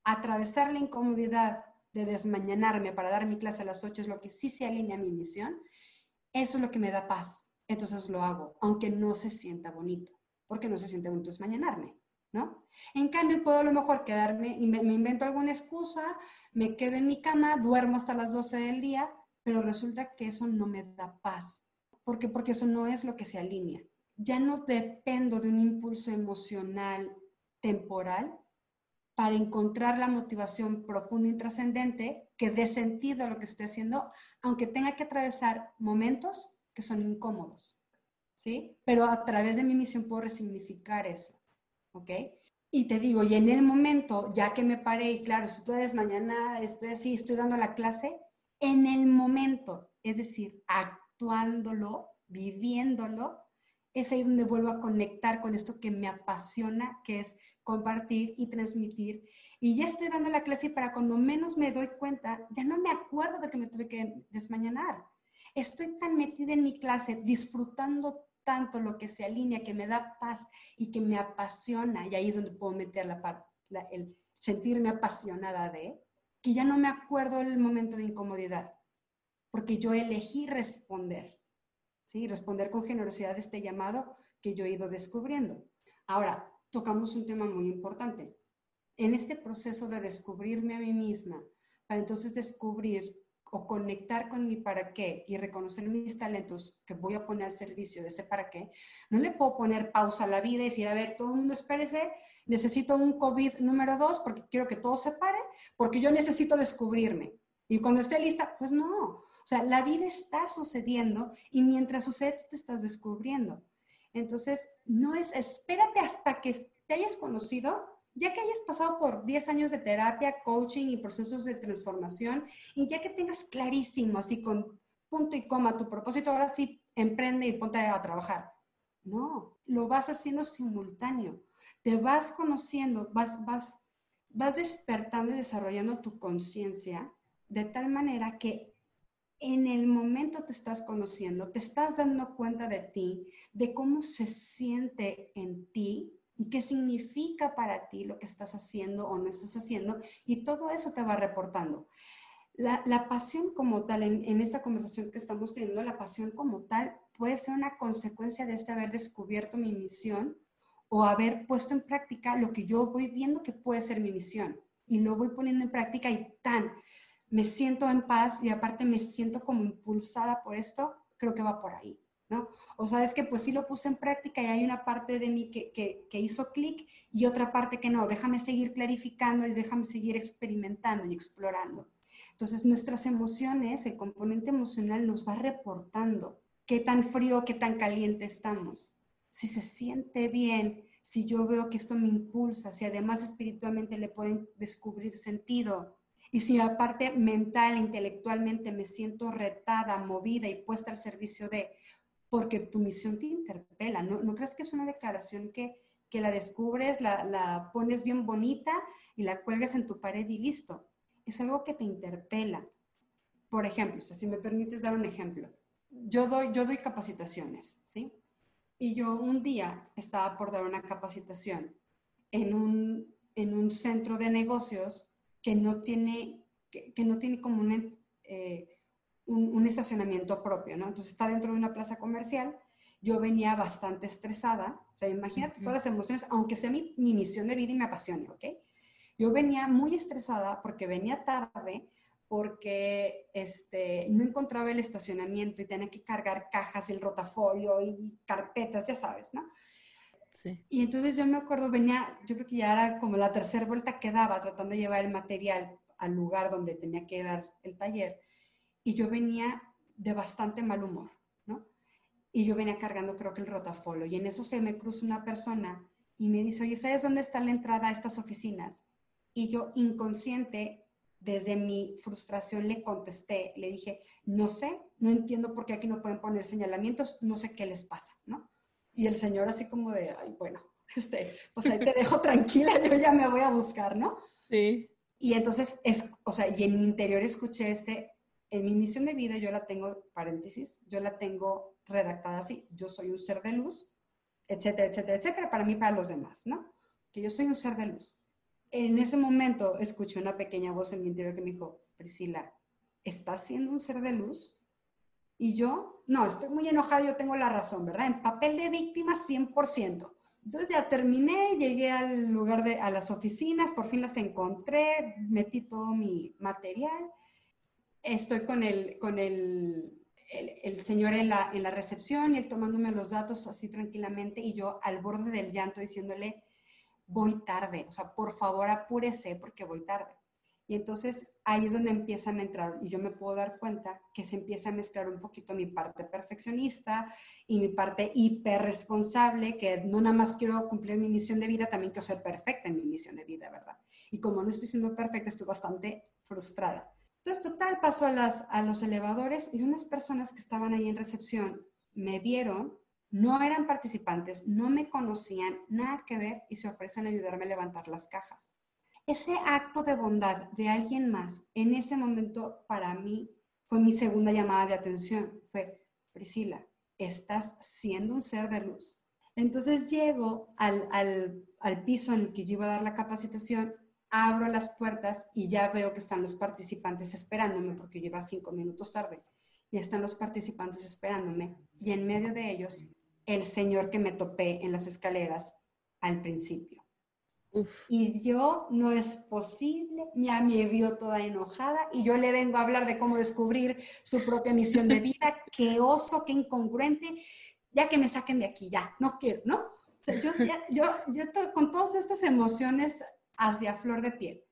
B: atravesar la incomodidad de desmañanarme para dar mi clase a las 8 es lo que sí se alinea a mi misión. Eso es lo que me da paz. Entonces lo hago, aunque no se sienta bonito, porque no se siente bonito desmañanarme. ¿No? En cambio, puedo a lo mejor quedarme, me, invento alguna excusa, me quedo en mi cama, duermo hasta las 12 del día, pero resulta que eso no me da paz porque porque eso no es lo que se alinea. Ya no dependo de un impulso emocional temporal para encontrar la motivación profunda y trascendente que dé sentido a lo que estoy haciendo, aunque tenga que atravesar momentos que son incómodos, ¿sí? Pero a través de mi misión puedo resignificar eso, ¿ok? Y te digo, y en el momento, ya que me paré, y claro, si tú eres mañana, estoy así, estoy dando la clase, en el momento, es decir, actuándolo, viviéndolo, es ahí donde vuelvo a conectar con esto que me apasiona, que es compartir y transmitir. Y ya estoy dando la clase y para cuando menos me doy cuenta, ya no me acuerdo de que me tuve que desmañanar. Estoy tan metida en mi clase, disfrutando tanto lo que se alinea, que me da paz y que me apasiona, y ahí es donde puedo meter la, parte el sentirme apasionada de, que ya no me acuerdo del momento de incomodidad porque yo elegí responder, ¿sí? Responder con generosidad a este llamado que yo he ido descubriendo. Ahora, tocamos un tema muy importante. En este proceso de descubrirme a mí misma, para entonces descubrir o conectar con mi para qué y reconocer mis talentos que voy a poner al servicio de ese para qué, no le puedo poner pausa a la vida y decir, a ver, todo el mundo espérese, necesito un COVID número dos porque quiero que todo se pare, porque yo necesito descubrirme. Y cuando esté lista, pues no, o sea, la vida está sucediendo y mientras sucede tú te estás descubriendo. Entonces, no es, espérate hasta que te hayas conocido, ya que hayas pasado por 10 años de terapia, coaching y procesos de transformación, y ya que tengas clarísimo, así con punto y coma tu propósito, ahora sí, emprende y ponte a trabajar. No, lo vas haciendo simultáneo. Te vas conociendo, vas, vas, vas despertando y desarrollando tu conciencia de tal manera que en el momento te estás conociendo, te estás dando cuenta de ti, de cómo se siente en ti y qué significa para ti lo que estás haciendo o no estás haciendo, y todo eso te va reportando. La, pasión como tal, en, esta conversación que estamos teniendo, la pasión como tal puede ser una consecuencia de este haber descubierto mi misión o haber puesto en práctica lo que yo voy viendo que puede ser mi misión y lo voy poniendo en práctica y tan, me siento en paz y aparte me siento como impulsada por esto, creo que va por ahí. ¿No? O sea, es que pues sí lo puse en práctica y hay una parte de mí que, que, que hizo clic y otra parte que no, déjame seguir clarificando y déjame seguir experimentando y explorando. Entonces, nuestras emociones, el componente emocional nos va reportando qué tan frío, qué tan caliente estamos. Si se siente bien, si yo veo que esto me impulsa, si además espiritualmente le pueden descubrir sentido, y si aparte mental, intelectualmente me siento retada, movida y puesta al servicio de, porque tu misión te interpela, ¿no, ¿no crees que es una declaración que, que la descubres, la, la pones bien bonita y la cuelgas en tu pared y listo? es algo que te interpela. Por ejemplo, si me permites dar un ejemplo, yo doy, yo doy capacitaciones, ¿sí? Y yo un día estaba por dar una capacitación en un, en un centro de negocios que no tiene, que, no tiene como un, eh, un, estacionamiento propio, ¿no? Entonces está dentro de una plaza comercial. Yo venía bastante estresada, o sea, imagínate todas las emociones, aunque sea mi, mi misión de vida y me apasione, ¿ok? Yo venía muy estresada porque venía tarde, porque este, no encontraba el estacionamiento y tenía que cargar cajas, el rotafolio y carpetas, ya sabes, ¿no? Y entonces yo me acuerdo, venía, yo creo que ya era como la tercera vuelta que daba tratando de llevar el material al lugar donde tenía que dar el taller. Y yo venía de bastante mal humor, ¿no? Y yo venía cargando creo que el rotafolio. Y en eso se me cruza una persona y me dice, oye, ¿sabes dónde está la entrada a estas oficinas? Y yo inconsciente, desde mi frustración, le contesté, le dije, no sé, no entiendo por qué aquí no pueden poner señalamientos, no sé qué les pasa, ¿no? Y el señor así como de, ay, bueno, este, pues ahí te dejo tranquila, yo ya me voy a buscar, ¿no?
C: Sí.
B: Y entonces, es, o sea, y en mi interior escuché este, en mi misión de vida yo la tengo, paréntesis, yo la tengo redactada así, yo soy un ser de luz, etcétera, etcétera, etcétera, para mí, para los demás, ¿no? Que yo soy un ser de luz en ese momento escuché una pequeña voz en mi interior que me dijo, Priscila, ¿estás siendo un ser de luz? Y yo, no, estoy muy enojada, yo tengo la razón, ¿verdad? En papel de víctima 100%. Entonces ya terminé, llegué al lugar de, a las oficinas, por fin las encontré, metí todo mi material. Estoy con el, con el, el, señor en la, en la recepción y él tomándome los datos así tranquilamente y yo al borde del llanto diciéndole, voy tarde, o sea, por favor apúrese porque voy tarde. Y entonces ahí es donde empiezan a entrar y yo me puedo dar cuenta que se empieza a mezclar un poquito mi parte perfeccionista y mi parte hiperresponsable, que no nada más quiero cumplir mi misión de vida, también quiero ser perfecta en mi misión de vida, ¿verdad? Y como no estoy siendo perfecta, estoy bastante frustrada. Entonces, total, paso a, las, a los elevadores y unas personas que estaban ahí en recepción me vieron no eran participantes, no me conocían, nada que ver y se ofrecen a ayudarme a levantar las cajas. Ese acto de bondad de alguien más en ese momento para mí fue mi segunda llamada de atención. Fue, Priscila, estás siendo un ser de luz. Entonces llego al, al piso en el que yo iba a dar la capacitación, abro las puertas y ya veo que están los participantes esperándome porque iba cinco minutos tarde. Y están los participantes esperándome y en medio de ellos el señor que me topé en las escaleras al principio. Y yo, no es posible, ya me vio toda enojada y yo le vengo a hablar de cómo descubrir su propia misión de vida. qué oso, qué incongruente, ya que me saquen de aquí, ya, no quiero, ¿no? yo, yo, yo con todas estas emociones hacia flor de piel.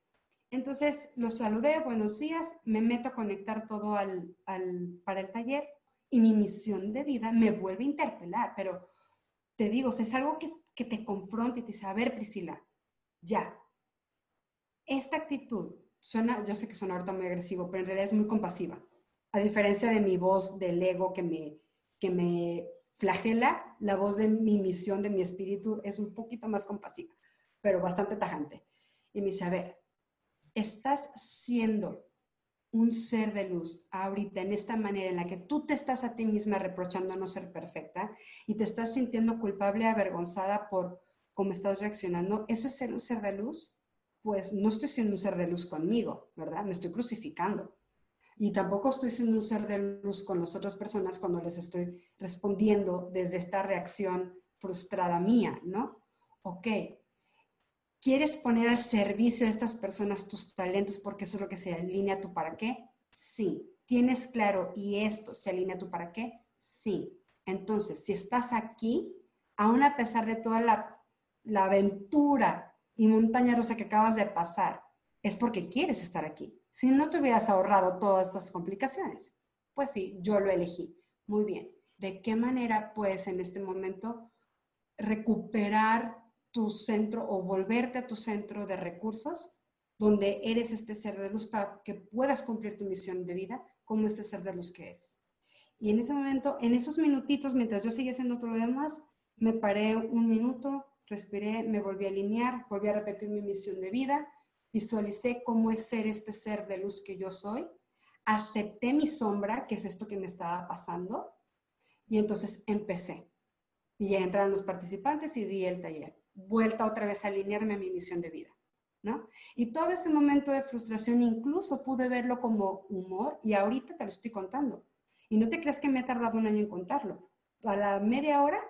B: Entonces los saludé, buenos días, me meto a conectar todo al, al, para el taller y mi misión de vida me vuelve a interpelar, pero te digo, es algo que, que te confronta y te dice, a ver, Priscila, ya, esta actitud suena, yo sé que suena ahorita muy agresivo, pero en realidad es muy compasiva. A diferencia de mi voz del ego que me, que me flagela, la voz de mi misión, de mi espíritu, es un poquito más compasiva, pero bastante tajante. Y me dice, a ver, estás siendo un ser de luz ahorita en esta manera en la que tú te estás a ti misma reprochando no ser perfecta y te estás sintiendo culpable, avergonzada por cómo estás reaccionando, ¿eso es ser un ser de luz? Pues no estoy siendo un ser de luz conmigo, ¿verdad? Me estoy crucificando. Y tampoco estoy siendo un ser de luz con las otras personas cuando les estoy respondiendo desde esta reacción frustrada mía, ¿no? Ok, ¿quieres poner al servicio de estas personas tus talentos porque eso es lo que se alinea a tu para qué? Sí. ¿Tienes claro y esto se alinea a tu para qué? Sí. Entonces, si estás aquí, aún a pesar de toda la, la aventura y montaña rusa que acabas de pasar, es porque quieres estar aquí si no te hubieras ahorrado todas estas complicaciones. Pues sí, yo lo elegí. Muy bien. ¿De qué manera puedes en este momento recuperar tu centro o volverte a tu centro de recursos donde eres este ser de luz para que puedas cumplir tu misión de vida como este ser de luz que eres? Y en ese momento, en esos minutitos, mientras yo seguía haciendo todo lo demás, me paré un minuto, respiré, me volví a alinear, volví a repetir mi misión de vida visualicé cómo es ser este ser de luz que yo soy, acepté mi sombra, que es esto que me estaba pasando, y entonces empecé. Y ya entraron los participantes y di el taller. Vuelta otra vez a alinearme a mi misión de vida. ¿No? Y todo ese momento de frustración incluso pude verlo como humor y ahorita te lo estoy contando. Y no te creas que me ha tardado un año en contarlo. A la media hora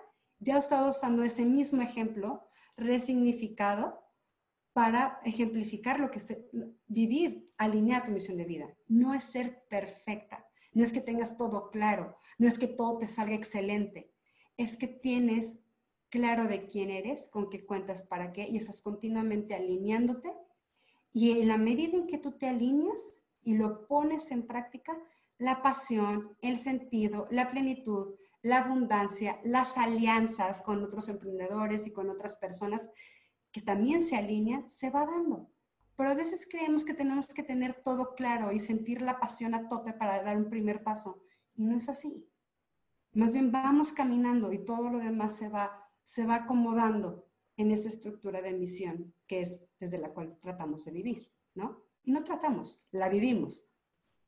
B: ya he estado usando ese mismo ejemplo resignificado para ejemplificar lo que es vivir alinear tu misión de vida. No es ser perfecta, no es que tengas todo claro, no es que todo te salga excelente, es que tienes claro de quién eres, con qué cuentas, para qué, y estás continuamente alineándote. Y en la medida en que tú te alineas y lo pones en práctica, la pasión, el sentido, la plenitud, la abundancia, las alianzas con otros emprendedores y con otras personas que también se alinean, se va dando. Pero a veces creemos que tenemos que tener todo claro y sentir la pasión a tope para dar un primer paso. Y no es así. Más bien vamos caminando y todo lo demás se va, se va acomodando en esa estructura de misión que es desde la cual tratamos de vivir, ¿no? Y no tratamos, la vivimos.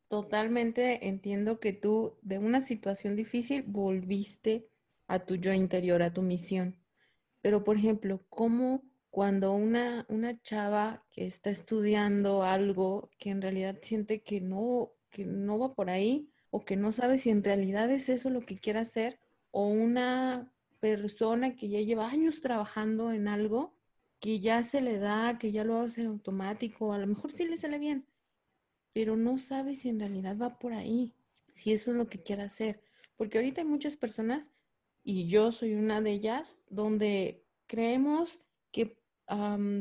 C: Totalmente entiendo que tú de una situación difícil volviste a tu yo interior, a tu misión. Pero, por ejemplo, ¿cómo cuando una, una chava que está estudiando algo que en realidad siente que no, que no va por ahí o que no sabe si en realidad es eso lo que quiere hacer, o una persona que ya lleva años trabajando en algo que ya se le da, que ya lo hace en automático, a lo mejor sí le sale bien, pero no sabe si en realidad va por ahí, si eso es lo que quiere hacer. Porque ahorita hay muchas personas, y yo soy una de ellas, donde creemos que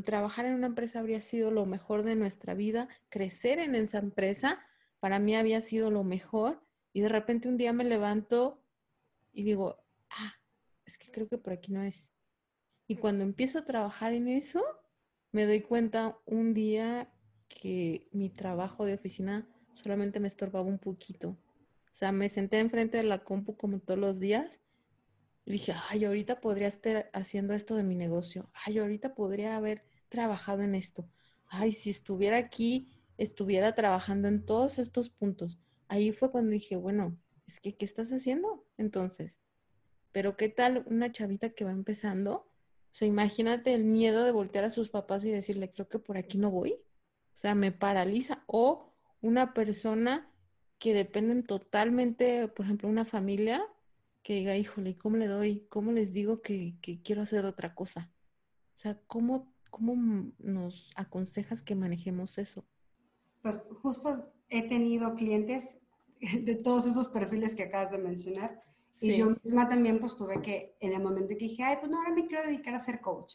C: trabajar en una empresa habría sido lo mejor de nuestra vida, crecer en esa empresa para mí había sido lo mejor y de repente un día me levanto y digo, ah, es que creo que por aquí no es. Y cuando empiezo a trabajar en eso, me doy cuenta un día que mi trabajo de oficina solamente me estorbaba un poquito. O sea, me senté enfrente de la compu como todos los días y dije, ay, ahorita podría estar haciendo esto de mi negocio. Ay, ahorita podría haber trabajado en esto. Ay, si estuviera aquí, estuviera trabajando en todos estos puntos. Ahí fue cuando dije, bueno, es que, ¿qué estás haciendo entonces? Pero ¿qué tal una chavita que va empezando? O sea, imagínate el miedo de voltear a sus papás y decirle, creo que por aquí no voy. O sea, me paraliza. O una persona que dependen totalmente, por ejemplo, una familia que diga, híjole, ¿cómo le doy? ¿Cómo les digo que, quiero hacer otra cosa? O sea, ¿cómo, ¿cómo nos aconsejas que manejemos eso?
B: Pues justo he tenido clientes de todos esos perfiles que acabas de mencionar. Y yo misma también pues tuve que, en el momento en que dije, ay, pues no, ahora me quiero dedicar a ser coach.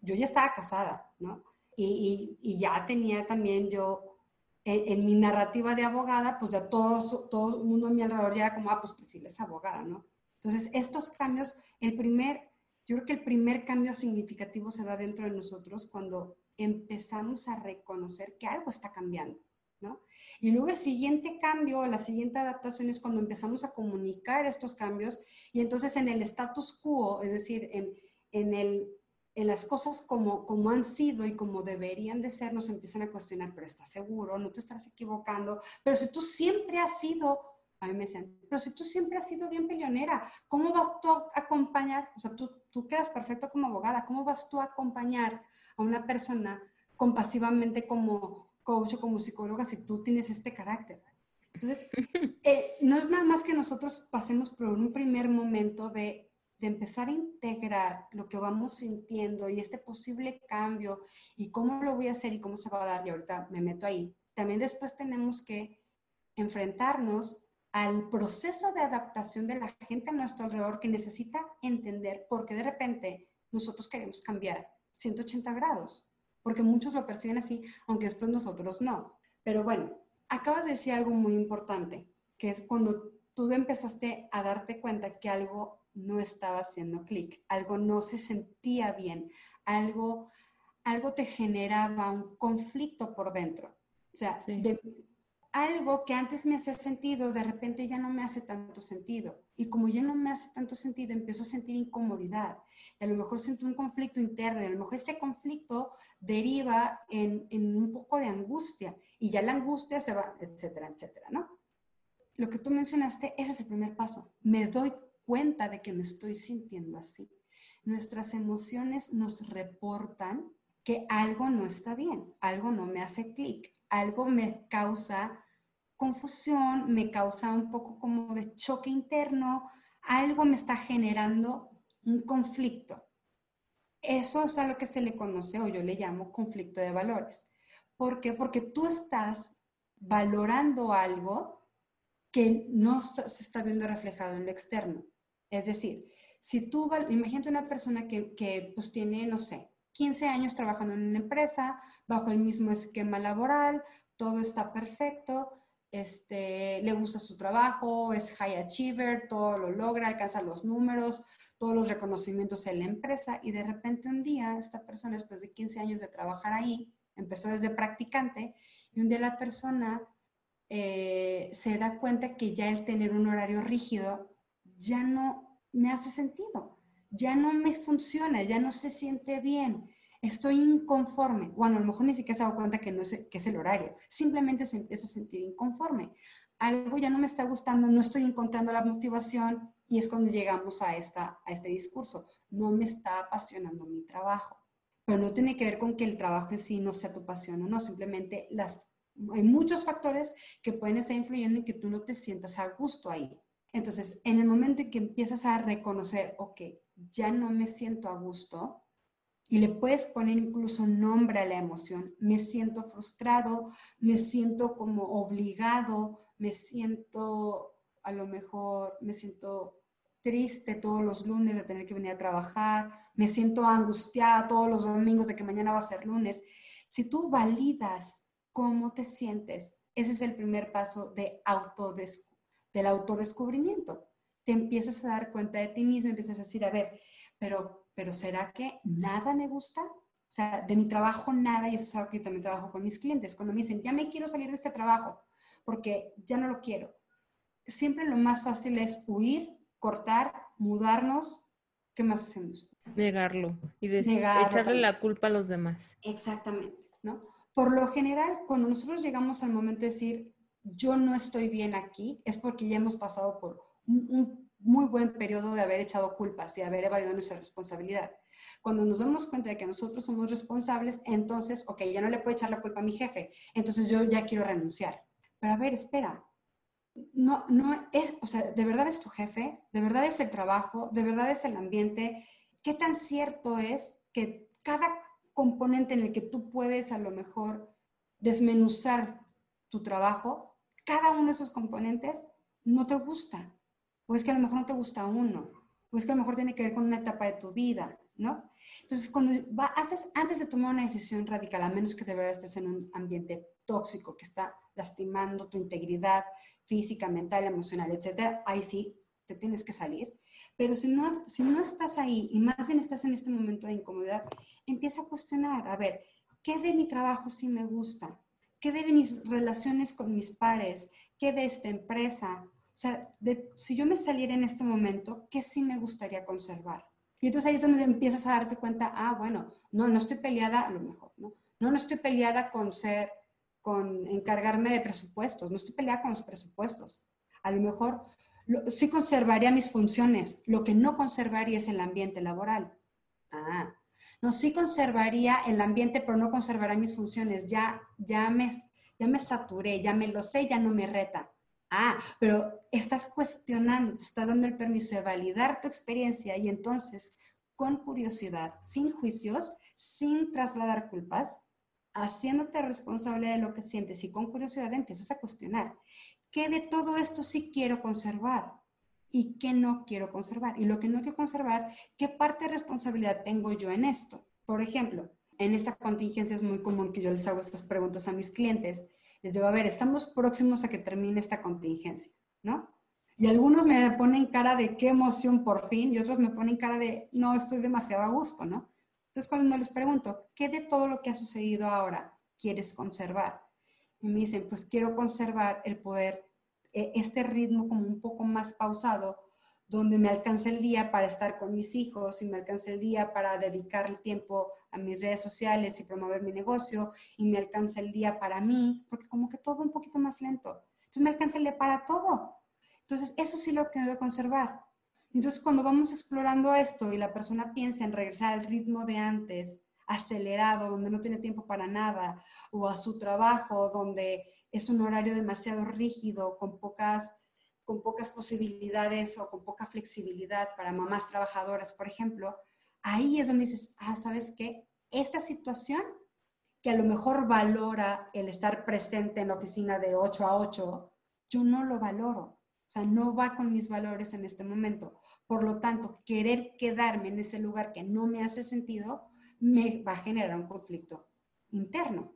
B: Yo ya estaba casada, ¿no? Y, y, ya tenía también yo, en, mi narrativa de abogada, pues ya todo, todo el mundo a mi alrededor ya era como, ah, pues, pues sí, es abogada, ¿no? Entonces, estos cambios, el primer, yo creo que el primer cambio significativo se da dentro de nosotros cuando empezamos a reconocer que algo está cambiando. ¿no? Y luego el siguiente cambio, la siguiente adaptación es cuando empezamos a comunicar estos cambios y entonces en el status quo, es decir, en, en, el, en las cosas como, como han sido y como deberían de ser, nos empiezan a cuestionar, pero estás seguro, no te estás equivocando, pero si tú siempre has sido, a mí me dicen, pero si tú siempre has sido bien peleonera, ¿cómo vas tú a acompañar? O sea, tú, tú quedas perfecto como abogada, ¿cómo vas tú a acompañar a una persona compasivamente como coach o como psicóloga si tú tienes este carácter? Entonces, eh, no es nada más que nosotros pasemos por un primer momento de de empezar a integrar lo que vamos sintiendo y este posible cambio y cómo lo voy a hacer y cómo se va a dar, y ahorita me meto ahí, también después tenemos que enfrentarnos al proceso de adaptación de la gente a nuestro alrededor que necesita entender por qué de repente nosotros queremos cambiar 180 grados, porque muchos lo perciben así, aunque después nosotros no. Pero bueno, acabas de decir algo muy importante, que es cuando tú empezaste a darte cuenta que algo no estaba haciendo clic, algo no se sentía bien, algo, algo te generaba un conflicto por dentro. O sea, algo que antes me hacía sentido, de repente ya no me hace tanto sentido. Y como ya no me hace tanto sentido, empiezo a sentir incomodidad. a lo mejor siento un conflicto interno, y a lo mejor este conflicto deriva en, en un poco de angustia. Y ya la angustia se va, etcétera, etcétera, ¿no? Lo que tú mencionaste, ese es el primer paso. Me doy cuenta de que me estoy sintiendo así. Nuestras emociones nos reportan que algo no está bien, algo no me hace clic, algo me causa confusión, me causa un poco como de choque interno, algo me está generando un conflicto. Eso es a lo que se le conoce o yo le llamo conflicto de valores. ¿Por qué? Porque tú estás valorando algo que no se está viendo reflejado en lo externo. Es decir, si tú, imagínate una persona que, pues tiene, no sé, 15 años trabajando en una empresa, bajo el mismo esquema laboral, todo está perfecto, este, le gusta su trabajo, es high achiever, todo lo logra, alcanza los números, todos los reconocimientos en la empresa y de repente un día esta persona, después de 15 años de trabajar ahí, empezó desde practicante y un día la persona eh, se da cuenta que ya el tener un horario rígido ya no me hace sentido, ya no me funciona, ya no se siente bien, estoy inconforme. Bueno, a lo mejor ni siquiera se ha dado cuenta que, no es, que es el horario, simplemente se empieza a sentir inconforme. Algo ya no me está gustando, no estoy encontrando la motivación y es cuando llegamos a, esta, a este discurso. No me está apasionando mi trabajo. Pero no tiene que ver con que el trabajo en sí no sea tu pasión o no, simplemente las, hay muchos factores que pueden estar influyendo en que tú no te sientas a gusto ahí. Entonces, en el momento en que empiezas a reconocer, ok, ya no me siento a gusto, y le puedes poner incluso nombre a la emoción, me siento frustrado, me siento como obligado, me siento, a lo mejor, me siento triste todos los lunes de tener que venir a trabajar, me siento angustiada todos los domingos de que mañana va a ser lunes. Si tú validas cómo te sientes, ese es el primer paso de autodescubrimiento del autodescubrimiento. Te empiezas a dar cuenta de ti mismo, empiezas a decir, a ver, pero, pero ¿será que nada me gusta? O sea, de mi trabajo nada, y eso es algo que yo también trabajo con mis clientes, cuando me dicen, ya me quiero salir de este trabajo, porque ya no lo quiero. Siempre lo más fácil es huir, cortar, mudarnos. ¿Qué más hacemos?
C: Negarlo y decir, echarle la culpa a los demás.
B: Exactamente, ¿no? Por lo general, cuando nosotros llegamos al momento de decir, yo no estoy bien aquí, es porque ya hemos pasado por un, muy buen periodo de haber echado culpas y haber evadido nuestra responsabilidad. Cuando nos damos cuenta de que nosotros somos responsables, entonces, ok, ya no le puedo echar la culpa a mi jefe, entonces yo ya quiero renunciar. Pero a ver, espera, no, no es, o sea, ¿de verdad es tu jefe? ¿De verdad es el trabajo? ¿De verdad es el ambiente? ¿Qué tan cierto es que cada componente en el que tú puedes a lo mejor desmenuzar tu trabajo cada uno de esos componentes no te gusta, o es que a lo mejor no te gusta uno, o es que a lo mejor tiene que ver con una etapa de tu vida, ¿no? Entonces, cuando haces, antes de tomar una decisión radical, a menos que de verdad estés en un ambiente tóxico que está lastimando tu integridad física, mental, emocional, etcétera, ahí sí te tienes que salir. Pero si no, si no estás ahí y más bien estás en este momento de incomodidad, empieza a cuestionar, a ver, ¿qué de mi trabajo sí me gusta? ¿Qué de mis relaciones con mis pares? ¿Qué de esta empresa? O sea, si yo me saliera en este momento, ¿qué sí me gustaría conservar? Y entonces ahí es donde empiezas a darte cuenta, ah, bueno, no, no estoy peleada, a lo mejor, ¿no? No, estoy peleada con ser, con encargarme de presupuestos, no estoy peleada con los presupuestos. A lo mejor sí conservaría mis funciones, lo que no conservaría es el ambiente laboral. Ah, no, sí conservaría el ambiente, pero no conservaría mis funciones. Ya, ya, me, ya me saturé, ya me lo sé, ya no me reta. Ah, pero estás cuestionando, te estás dando el permiso de validar tu experiencia y entonces, con curiosidad, sin juicios, sin trasladar culpas, haciéndote responsable de lo que sientes y con curiosidad empiezas a cuestionar. ¿Qué de todo esto sí quiero conservar? ¿Y qué no quiero conservar? Y lo que no quiero conservar, ¿qué parte de responsabilidad tengo yo en esto? Por ejemplo, en esta contingencia es muy común que yo les hago estas preguntas a mis clientes les digo, a ver, estamos próximos a que termine esta contingencia, ¿no? Y algunos me ponen cara de qué emoción por fin y otros me ponen cara de no, estoy demasiado a gusto, ¿no? Entonces cuando les pregunto, ¿qué de todo lo que ha sucedido ahora quieres conservar? Y me dicen, pues quiero conservar el poder, este ritmo como un poco más pausado, donde me alcance el día para estar con mis hijos y me alcance el día para dedicar el tiempo a mis redes sociales y promover mi negocio y me alcance el día para mí, porque como que todo va un poquito más lento. Entonces me alcanza el día para todo. Entonces eso sí lo quiero conservar. Entonces cuando vamos explorando esto y la persona piensa en regresar al ritmo de antes, acelerado, donde no tiene tiempo para nada, o a su trabajo, donde es un horario demasiado rígido, con pocas con pocas posibilidades o con poca flexibilidad para mamás trabajadoras, por ejemplo, ahí es donde dices, ah, ¿sabes qué? Esta situación que a lo mejor valora el estar presente en la oficina de 8 a 8, yo no lo valoro. O sea, no va con mis valores en este momento. Por lo tanto, querer quedarme en ese lugar que no me hace sentido, me va a generar un conflicto interno.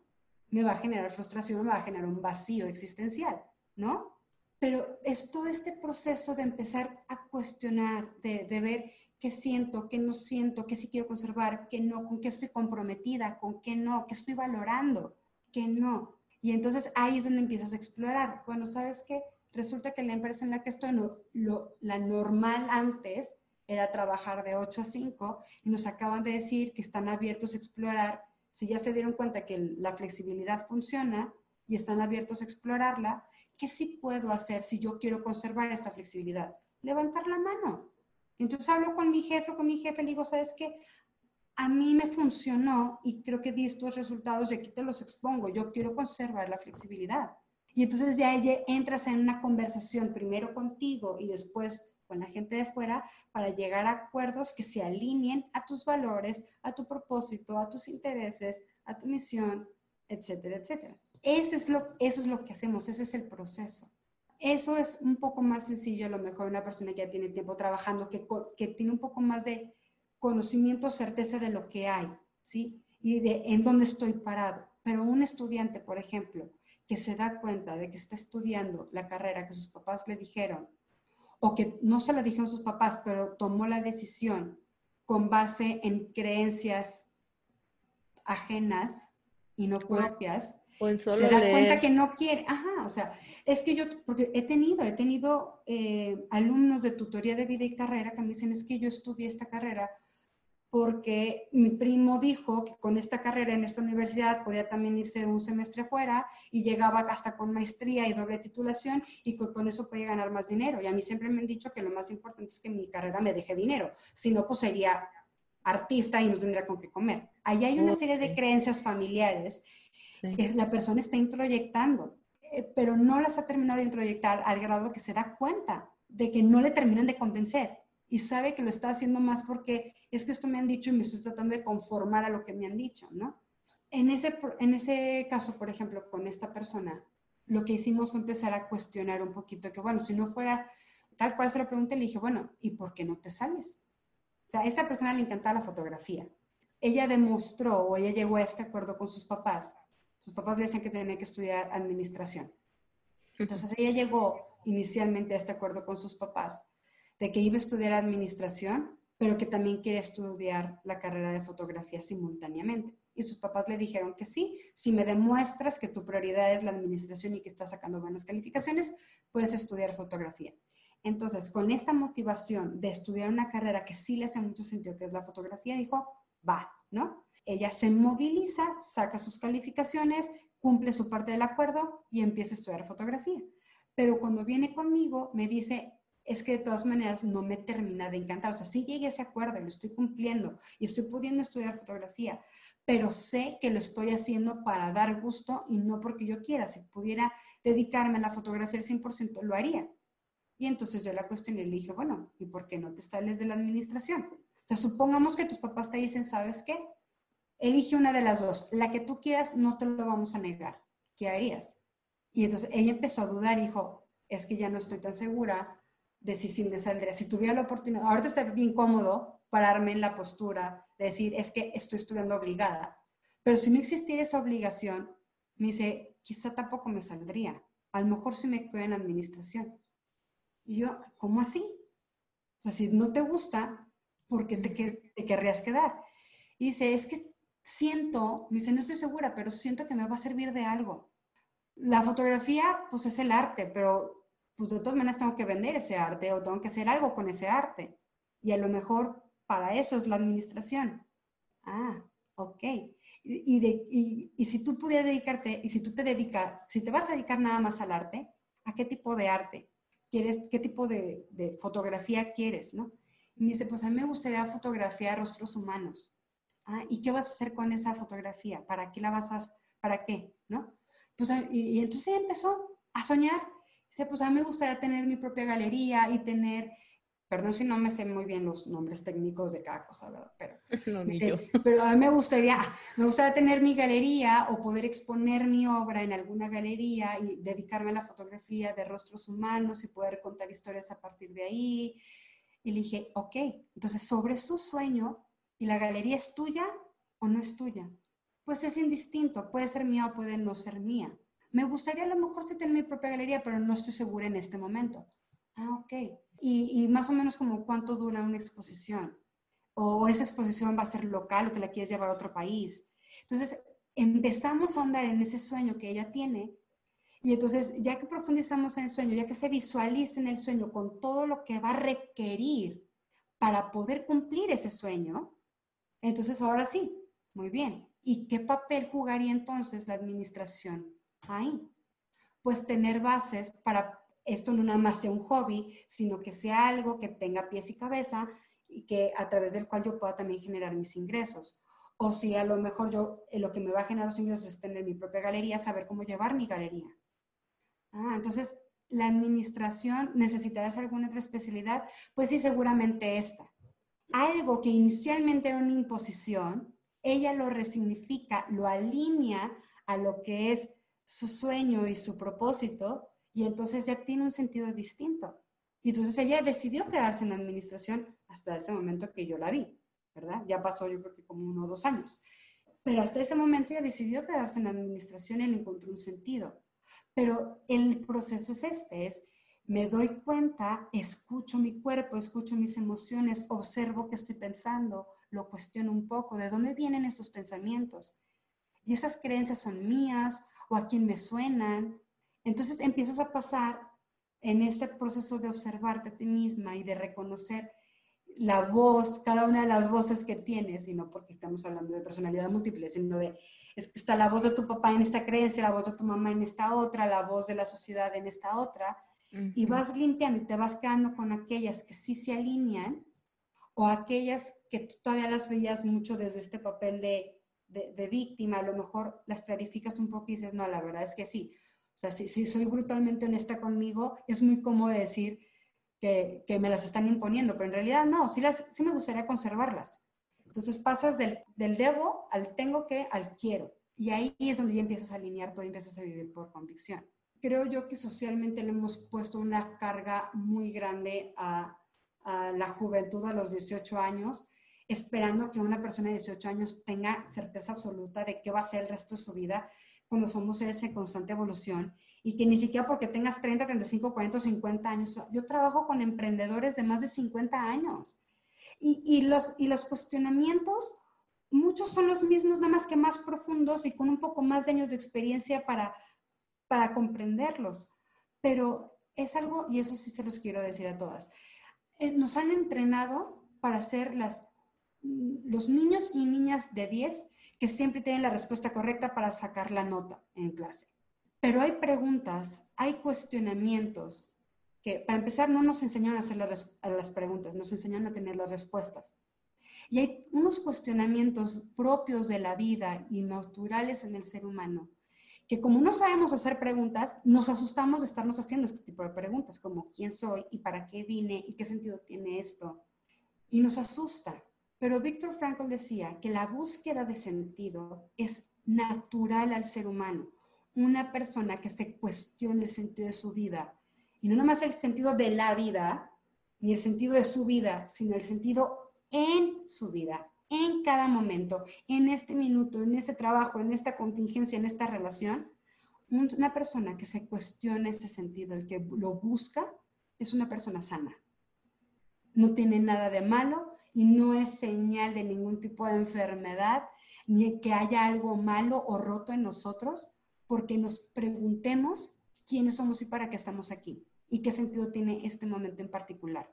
B: Me va a generar frustración, me va a generar un vacío existencial, ¿no? pero es todo este proceso de empezar a cuestionar, de, ver qué siento, qué no siento, qué sí quiero conservar, qué no, con qué estoy comprometida, con qué no, qué estoy valorando, qué no. Y entonces ahí es donde empiezas a explorar. Bueno, ¿sabes qué? Resulta que la empresa en la que estoy, lo, la normal antes era trabajar de 8 a 5 y nos acaban de decir que están abiertos a explorar, si ya se dieron cuenta que la flexibilidad funciona y están abiertos a explorarla, ¿qué sí puedo hacer si yo quiero conservar esta flexibilidad? Levantar la mano. Entonces hablo con mi jefe, con mi jefe, le digo, ¿sabes qué? A mí me funcionó y creo que di estos resultados y aquí te los expongo. Yo quiero conservar la flexibilidad. Y entonces ya entras en una conversación primero contigo y después con la gente de fuera para llegar a acuerdos que se alineen a tus valores, a tu propósito, a tus intereses, a tu misión, etcétera, etcétera. Eso es, lo, eso es lo que hacemos, ese es el proceso. Eso es un poco más sencillo, a lo mejor una persona que ya tiene tiempo trabajando, que, que tiene un poco más de conocimiento, certeza de lo que hay, ¿sí? Y de en dónde estoy parado. Pero un estudiante, por ejemplo, que se da cuenta de que está estudiando la carrera que sus papás le dijeron, o que no se la dijeron sus papás, pero tomó la decisión con base en creencias ajenas y no propias, se da cuenta que no quiere, ajá, o sea, es que yo, porque he tenido, he tenido eh, alumnos de tutoría de vida y carrera que me dicen, es que yo estudié esta carrera porque mi primo dijo que con esta carrera en esta universidad podía también irse un semestre fuera y llegaba hasta con maestría y doble titulación y con, con eso podía ganar más dinero. Y a mí siempre me han dicho que lo más importante es que mi carrera me deje dinero, si no, pues sería artista y no tendría con qué comer. Ahí hay una serie de creencias familiares que la persona está introyectando, eh, pero no las ha terminado de introyectar al grado que se da cuenta de que no le terminan de convencer y sabe que lo está haciendo más porque es que esto me han dicho y me estoy tratando de conformar a lo que me han dicho, ¿no? En ese, en ese caso, por ejemplo, con esta persona, lo que hicimos fue empezar a cuestionar un poquito que, bueno, si no fuera tal cual se lo pregunté, le dije, bueno, ¿y por qué no te sales? O sea, a esta persona le encantaba la fotografía. Ella demostró o ella llegó a este acuerdo con sus papás sus papás le decían que tenía que estudiar administración. Entonces ella llegó inicialmente a este acuerdo con sus papás de que iba a estudiar administración, pero que también quiere estudiar la carrera de fotografía simultáneamente. Y sus papás le dijeron que sí, si me demuestras que tu prioridad es la administración y que estás sacando buenas calificaciones, puedes estudiar fotografía. Entonces, con esta motivación de estudiar una carrera que sí le hace mucho sentido, que es la fotografía, dijo, va, ¿no? Ella se moviliza, saca sus calificaciones, cumple su parte del acuerdo y empieza a estudiar fotografía. Pero cuando viene conmigo, me dice, es que de todas maneras no me termina de encantar. O sea, sí llegué a ese acuerdo, lo estoy cumpliendo y estoy pudiendo estudiar fotografía, pero sé que lo estoy haciendo para dar gusto y no porque yo quiera. Si pudiera dedicarme a la fotografía al 100%, lo haría. Y entonces yo la cuestioné y le dije, bueno, ¿y por qué no te sales de la administración? O sea, supongamos que tus papás te dicen, ¿sabes qué? Elige una de las dos. La que tú quieras, no te lo vamos a negar. ¿Qué harías? Y entonces ella empezó a dudar dijo, es que ya no estoy tan segura de si, si me saldría. Si tuviera la oportunidad, ahorita está bien cómodo pararme en la postura de decir, es que estoy estudiando obligada. Pero si no existiera esa obligación, me dice, quizá tampoco me saldría. A lo mejor si me quedo en administración. Y yo, ¿cómo así? O sea, si no te gusta, ¿por qué te, te querrías quedar? Y dice, es que siento, me dice, no estoy segura, pero siento que me va a servir de algo. La fotografía, pues es el arte, pero pues de todas maneras tengo que vender ese arte o tengo que hacer algo con ese arte. Y a lo mejor para eso es la administración. Ah, ok. Y, de, y, si tú pudieras dedicarte, y si tú te dedicas, si te vas a dedicar nada más al arte, ¿a qué tipo de arte? ¿Quieres, ¿Qué tipo de, de fotografía quieres? ¿no? Y me dice, pues a mí me gustaría fotografiar rostros humanos. Ah, ¿y qué vas a hacer con esa fotografía? ¿Para qué la vas a, para qué? ¿No? Pues, y, y entonces empezó a soñar. Dice, pues a mí me gustaría tener mi propia galería y tener, perdón si no me sé muy bien los nombres técnicos de cada cosa, ¿verdad? Pero,
C: no, ni yo.
B: pero a mí me gustaría, me gustaría tener mi galería o poder exponer mi obra en alguna galería y dedicarme a la fotografía de rostros humanos y poder contar historias a partir de ahí. Y le dije, ok, entonces sobre su sueño ¿Y la galería es tuya o no es tuya? Pues es indistinto, puede ser mía o puede no ser mía. Me gustaría a lo mejor sí tener mi propia galería, pero no estoy segura en este momento. Ah, ok. Y, más o menos como cuánto dura una exposición. O esa exposición va a ser local o te la quieres llevar a otro país. Entonces, empezamos a andar en ese sueño que ella tiene. Y entonces, ya que profundizamos en el sueño, ya que se visualiza en el sueño con todo lo que va a requerir para poder cumplir ese sueño, entonces, ahora sí, muy bien. ¿Y qué papel jugaría entonces la administración ahí? Pues tener bases para esto no nada más sea un hobby, sino que sea algo que tenga pies y cabeza y que a través del cual yo pueda también generar mis ingresos. O si a lo mejor yo eh, lo que me va a generar los ingresos es tener mi propia galería, saber cómo llevar mi galería. Ah, entonces, ¿la administración necesitarás alguna otra especialidad? Pues sí, seguramente esta algo que inicialmente era una imposición, ella lo resignifica, lo alinea a lo que es su sueño y su propósito, y entonces ya tiene un sentido distinto. Y entonces ella decidió quedarse en la administración hasta ese momento que yo la vi, ¿verdad? Ya pasó yo creo que como uno o dos años. Pero hasta ese momento ella decidió quedarse en la administración y le encontró un sentido. Pero el proceso es este, es me doy cuenta, escucho mi cuerpo, escucho mis emociones, observo qué estoy pensando, lo cuestiono un poco, de dónde vienen estos pensamientos. Y esas creencias son mías o a quién me suenan. Entonces empiezas a pasar en este proceso de observarte a ti misma y de reconocer la voz, cada una de las voces que tienes, y no porque estamos hablando de personalidad múltiple, sino de, es que está la voz de tu papá en esta creencia, la voz de tu mamá en esta otra, la voz de la sociedad en esta otra, y vas limpiando y te vas quedando con aquellas que sí se alinean o aquellas que tú todavía las veías mucho desde este papel de, de, víctima, a lo mejor las clarificas un poco y dices, no, la verdad es que sí. O sea, si, si soy brutalmente honesta conmigo, es muy cómodo decir que, que, me las están imponiendo, pero en realidad no, sí, las, sí me gustaría conservarlas. Entonces pasas del, del debo al tengo que al quiero. Y ahí es donde ya empiezas a alinear todo y empiezas a vivir por convicción creo yo que socialmente le hemos puesto una carga muy grande a, la juventud a los 18 años, esperando que una persona de 18 años tenga certeza absoluta de qué va a ser el resto de su vida cuando somos seres en constante evolución y que ni siquiera porque tengas 30, 35, 40 o 50 años, yo trabajo con emprendedores de más de 50 años y, y, los, y los cuestionamientos, muchos son los mismos, nada más que más profundos y con un poco más de años de experiencia para para comprenderlos. Pero es algo, y eso sí se los quiero decir a todas, eh, nos han entrenado para ser las, los niños y niñas de 10 que siempre tienen la respuesta correcta para sacar la nota en clase. Pero hay preguntas, hay cuestionamientos que para empezar no nos enseñan a hacer las, preguntas, nos enseñan a tener las respuestas. Y hay unos cuestionamientos propios de la vida y naturales en el ser humano que como no sabemos hacer preguntas, nos asustamos de estarnos haciendo este tipo de preguntas, como quién soy y para qué vine y qué sentido tiene esto. Y nos asusta. Pero Víctor Frankl decía que la búsqueda de sentido es natural al ser humano. Una persona que se cuestione el sentido de su vida, y no nomás el sentido de la vida, ni el sentido de su vida, sino el sentido en su vida, en cada momento, en este minuto, en este trabajo, en esta contingencia, en esta relación, una persona que se cuestiona ese sentido y que lo busca es una persona sana. No tiene nada de malo y no es señal de ningún tipo de enfermedad ni que haya algo malo o roto en nosotros porque nos preguntemos quiénes somos y para qué estamos aquí y qué sentido tiene este momento en particular.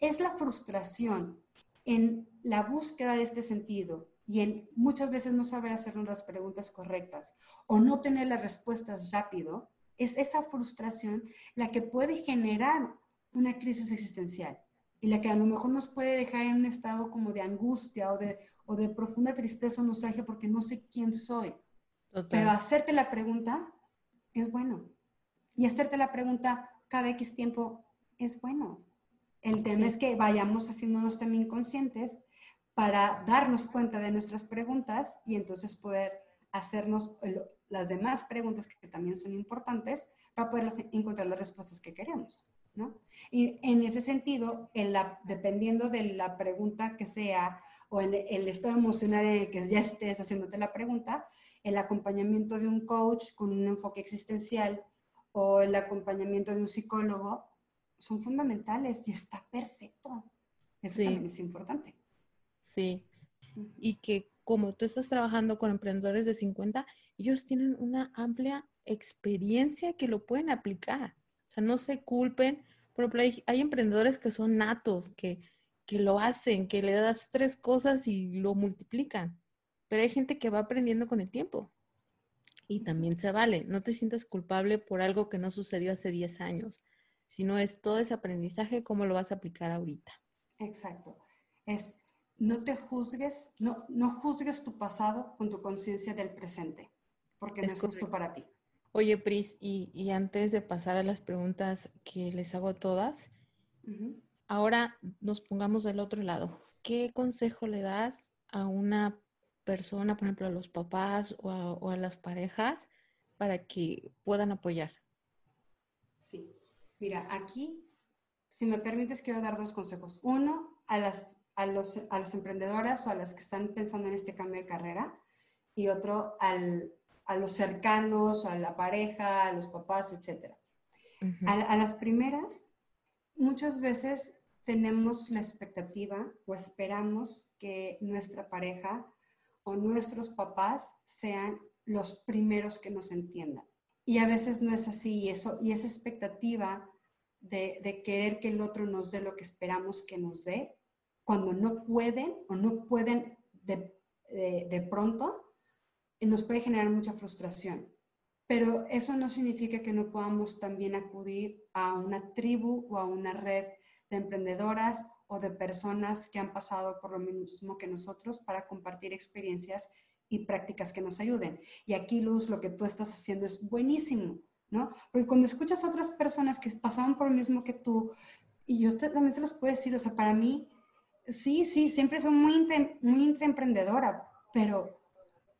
B: Es la frustración en la búsqueda de este sentido y en muchas veces no saber hacer las preguntas correctas o no tener las respuestas rápido, es esa frustración la que puede generar una crisis existencial y la que a lo mejor nos puede dejar en un estado como de angustia o de, o de profunda tristeza o nostalgia porque no sé quién soy. Pero hacerte la pregunta es bueno. Y hacerte la pregunta cada X tiempo es bueno. El tema es que vayamos haciéndonos también conscientes para darnos cuenta de nuestras preguntas y entonces poder hacernos las demás preguntas que también son importantes para poder encontrar las respuestas que queremos. ¿No? Y en ese sentido, en la, dependiendo de la pregunta que sea o en el estado emocional en el que ya estés haciéndote la pregunta, el acompañamiento de un coach con un enfoque existencial o el acompañamiento de un psicólogo son fundamentales y está perfecto. Eso también es importante.
C: Sí. Y que como tú estás trabajando con emprendedores de 50, ellos tienen una amplia experiencia que lo pueden aplicar. Sea, no se culpen. Por ejemplo, hay, emprendedores que son natos, que, que lo hacen, que le das tres cosas y lo multiplican. Pero hay gente que va aprendiendo con el tiempo. Y también se vale. No te sientas culpable por algo que no sucedió hace 10 años sino es todo ese aprendizaje, cómo lo vas a aplicar ahorita.
B: Exacto. Es no te juzgues, no, no juzgues tu pasado con tu conciencia del presente, porque no es justo para ti.
C: Oye, Pris, y, antes de pasar a las preguntas que les hago a todas, ahora nos pongamos del otro lado. ¿Qué consejo le das a una persona, por ejemplo, a los papás o a las parejas, para que puedan apoyar?
B: Sí, Mira, aquí, si me permites, quiero dar dos consejos. Uno, a las, a, los, a las emprendedoras o a las que están pensando en este cambio de carrera. Y otro, al, a los cercanos, a la pareja, a los papás, etc. a, a las primeras, muchas veces tenemos la expectativa o esperamos que nuestra pareja o nuestros papás sean los primeros que nos entiendan. Y a veces no es así, y, eso, y esa expectativa de, querer que el otro nos dé lo que esperamos que nos dé, cuando no pueden o no pueden de, de pronto, nos puede generar mucha frustración. Pero eso no significa que no podamos también acudir a una tribu o a una red de emprendedoras o de personas que han pasado por lo mismo que nosotros para compartir experiencias y prácticas que nos ayuden. Y aquí, Luz, lo que tú estás haciendo es buenísimo, ¿no? Porque cuando escuchas a otras personas que pasaban por lo mismo que tú, y yo también se los puedo decir, o sea, para mí, sí, sí, siempre soy muy, muy intraemprendedora, pero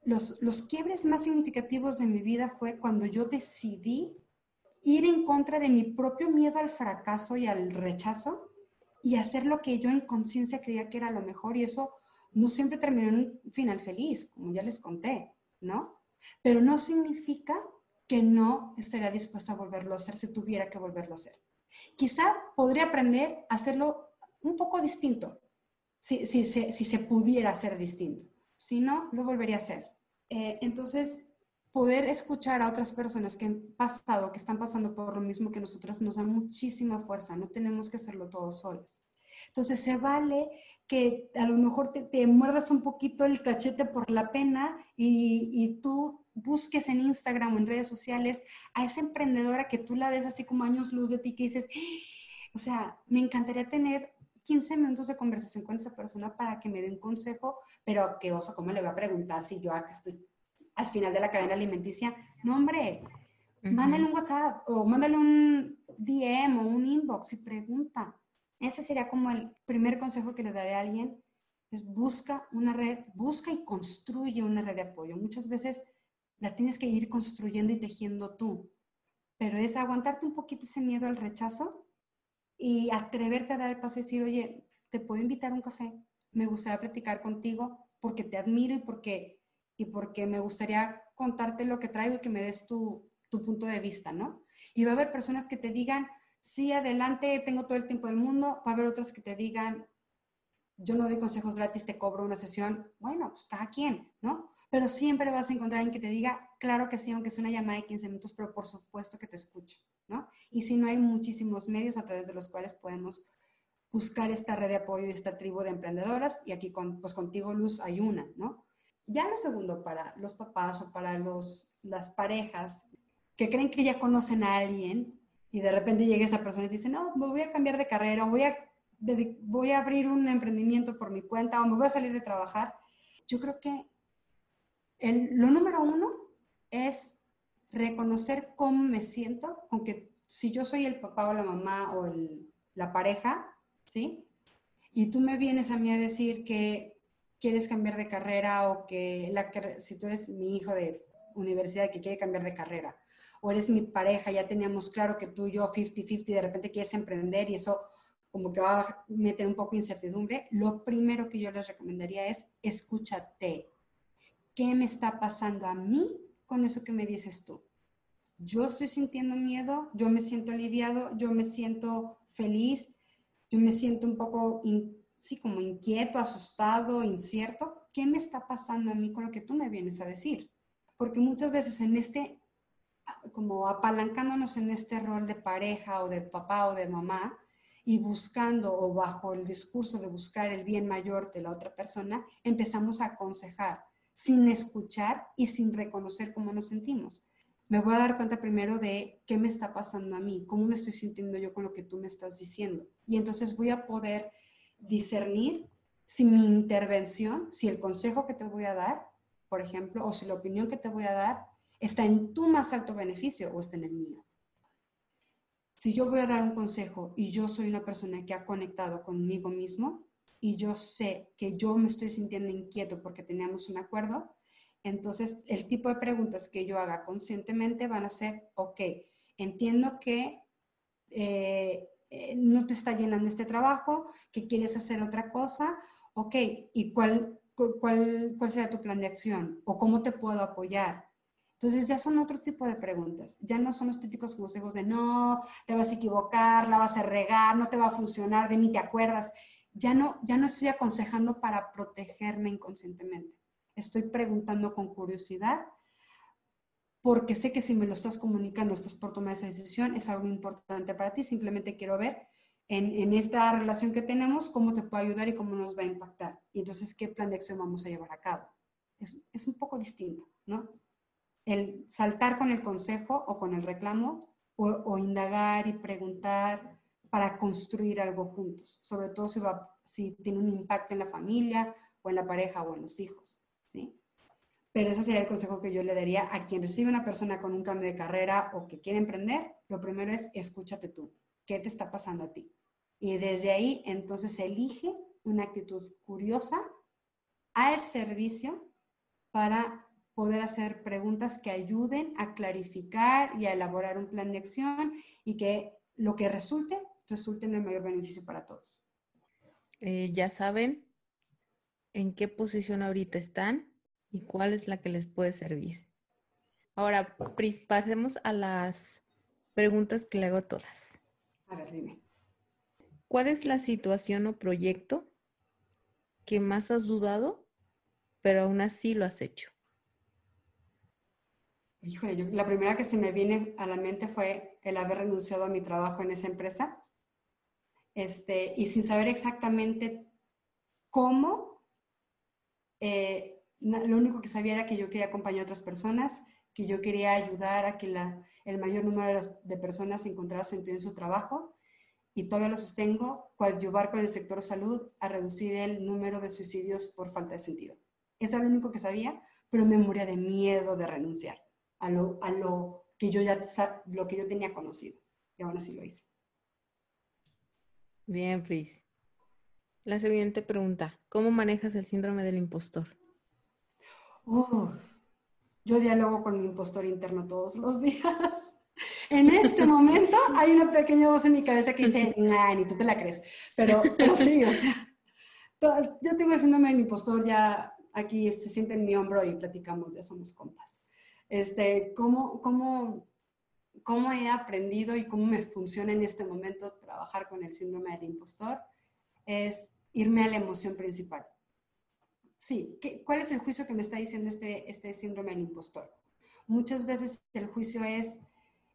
B: los, los quiebres más significativos de mi vida fue cuando yo decidí ir en contra de mi propio miedo al fracaso y al rechazo y hacer lo que yo en conciencia creía que era lo mejor y eso no siempre terminó en un final feliz, como ya les conté, ¿no? Pero no significa que no estaría dispuesta a volverlo a hacer si tuviera que volverlo a hacer. Quizá podría aprender a hacerlo un poco distinto, si, si, si se pudiera hacer distinto. Si no, lo volvería a hacer. Eh, entonces, poder escuchar a otras personas que han pasado, que están pasando por lo mismo que nosotras, nos da muchísima fuerza. No tenemos que hacerlo todos solos. Entonces se vale que a lo mejor te, muerdas un poquito el cachete por la pena y, y, tú busques en Instagram o en redes sociales a esa emprendedora que tú la ves así como años luz de ti que dices, o sea, me encantaría tener 15 minutos de conversación con esa persona para que me dé un consejo, pero que, o sea, ¿cómo le voy a preguntar si yo acá estoy al final de la cadena alimenticia. No, hombre, mándale un WhatsApp o mándale un DM o un inbox y pregunta. Ese sería como el primer consejo que le daré a alguien, es busca una red, busca y construye una red de apoyo. Muchas veces la tienes que ir construyendo y tejiendo tú, pero es aguantarte un poquito ese miedo al rechazo y atreverte a dar el paso y decir, oye, te puedo invitar a un café, me gustaría platicar contigo porque te admiro y porque y porque me gustaría contarte lo que traigo y que me des tu, tu punto de vista, ¿no? Y va a haber personas que te digan, sí, adelante, tengo todo el tiempo del mundo, va a haber otras que te digan, yo no doy consejos gratis, te cobro una sesión, bueno, pues cada quien, ¿no? Pero siempre vas a encontrar alguien que te diga, claro que sí, aunque sea una llamada de 15 minutos, pero por supuesto que te escucho, Y si no hay muchísimos medios a través de los cuales podemos buscar esta red de apoyo y esta tribu de emprendedoras, y aquí con, pues contigo, Luz, hay una, ¿no? Ya lo segundo, para los papás o para los, las parejas que creen que ya conocen a alguien y de repente llega esa persona y dice, no, me voy a cambiar de carrera, voy a, voy a abrir un emprendimiento por mi cuenta o me voy a salir de trabajar. Yo creo que el, lo número uno es reconocer cómo me siento, aunque si yo soy el papá o la mamá o la pareja, ¿sí? Y tú me vienes a mí a decir que quieres cambiar de carrera o que la, si tú eres mi hijo de universidad que quiere cambiar de carrera o eres mi pareja, ya teníamos claro que tú y yo 50-50 de repente quieres emprender y eso como que va a meter un poco de incertidumbre, lo primero que yo les recomendaría es escúchate. ¿Qué me está pasando a mí con eso que me dices tú? Yo estoy sintiendo miedo, yo me siento aliviado, yo me siento feliz, yo me siento un poco sí, como inquieto, asustado, incierto, ¿qué me está pasando a mí con lo que tú me vienes a decir? Porque muchas veces en este, como apalancándonos en este rol de pareja o de papá o de mamá y buscando o bajo el discurso de buscar el bien mayor de la otra persona, empezamos a aconsejar sin escuchar y sin reconocer cómo nos sentimos. Me voy a dar cuenta primero de qué me está pasando a mí, cómo me estoy sintiendo yo con lo que tú me estás diciendo. Y entonces voy a poder discernir si mi intervención, si el consejo que te voy a dar, por ejemplo, o si la opinión que te voy a dar está en tu más alto beneficio o está en el mío. Si yo voy a dar un consejo y yo soy una persona que ha conectado conmigo mismo y yo sé que yo me estoy sintiendo inquieto porque teníamos un acuerdo, entonces el tipo de preguntas que yo haga conscientemente van a ser, ok, entiendo que eh, eh, no te está llenando este trabajo, que quieres hacer otra cosa, ok, ¿y cuál, cuál, cuál será tu plan de acción? ¿O cómo te puedo apoyar? Entonces ya son otro tipo de preguntas, ya no son los típicos consejos de no, te vas a equivocar, la vas a regar, no te va a funcionar, de mí te acuerdas. Ya no, ya no estoy aconsejando para protegerme inconscientemente. Estoy preguntando con curiosidad porque sé que si me lo estás comunicando, estás por tomar esa decisión, es algo importante para ti. Simplemente quiero ver en, esta relación que tenemos cómo te puedo ayudar y cómo nos va a impactar. Y entonces, ¿qué plan de acción vamos a llevar a cabo? Es, un poco distinto, ¿no? El saltar con el consejo o con el reclamo o, indagar y preguntar para construir algo juntos, sobre todo si, tiene un impacto en la familia o en la pareja o en los hijos, ¿sí? Pero ese sería el consejo que yo le daría a quien recibe una persona con un cambio de carrera o que quiere emprender. Lo primero es escúchate tú. ¿Qué te está pasando a ti? Y desde ahí, entonces, elige una actitud curiosa al servicio para poder hacer preguntas que ayuden a clarificar y a elaborar un plan de acción y que lo que resulte, resulte en el mayor beneficio para todos.
C: Eh, ya saben en qué posición ahorita están y cuál es la que les puede servir. Ahora, Pris, pasemos a las preguntas que le hago a todas.
B: A ver, dime.
C: ¿Cuál es la situación o proyecto que más has dudado, pero aún así lo has hecho?
B: Híjole, yo, la primera que se me viene a la mente fue el haber renunciado a mi trabajo en esa empresa. Este, y sin saber exactamente cómo, eh, lo único que sabía era que yo quería acompañar a otras personas, que yo quería ayudar a que el mayor número de personas encontrara sentido en su trajo y todavía lo sostengo, coadyuvar con el sector salud a reducir el número de suicidios por falta de sentido. Eso era lo único que sabía, pero me moría de miedo de renunciar a lo, a lo que yo ya lo que yo tenía conocido. Y aún así lo hice.
C: Bien, Pris. La siguiente pregunta, ¿cómo manejas el síndrome del impostor?
B: yo dialogo con mi impostor interno todos los días. En este momento hay una pequeña voz en mi cabeza que dice, nah, ni tú te la crees. Pero, pero sí, o sea, yo tengo el síndrome del impostor ya aquí se siente en mi hombro y platicamos, ya somos compas. Este, ¿cómo, cómo, cómo he aprendido y cómo me funciona en este momento trabajar con el síndrome del impostor? Es irme a la emoción principal. Sí, ¿qué, ¿cuál es el juicio que me está diciendo este, este síndrome del impostor? Muchas veces el juicio es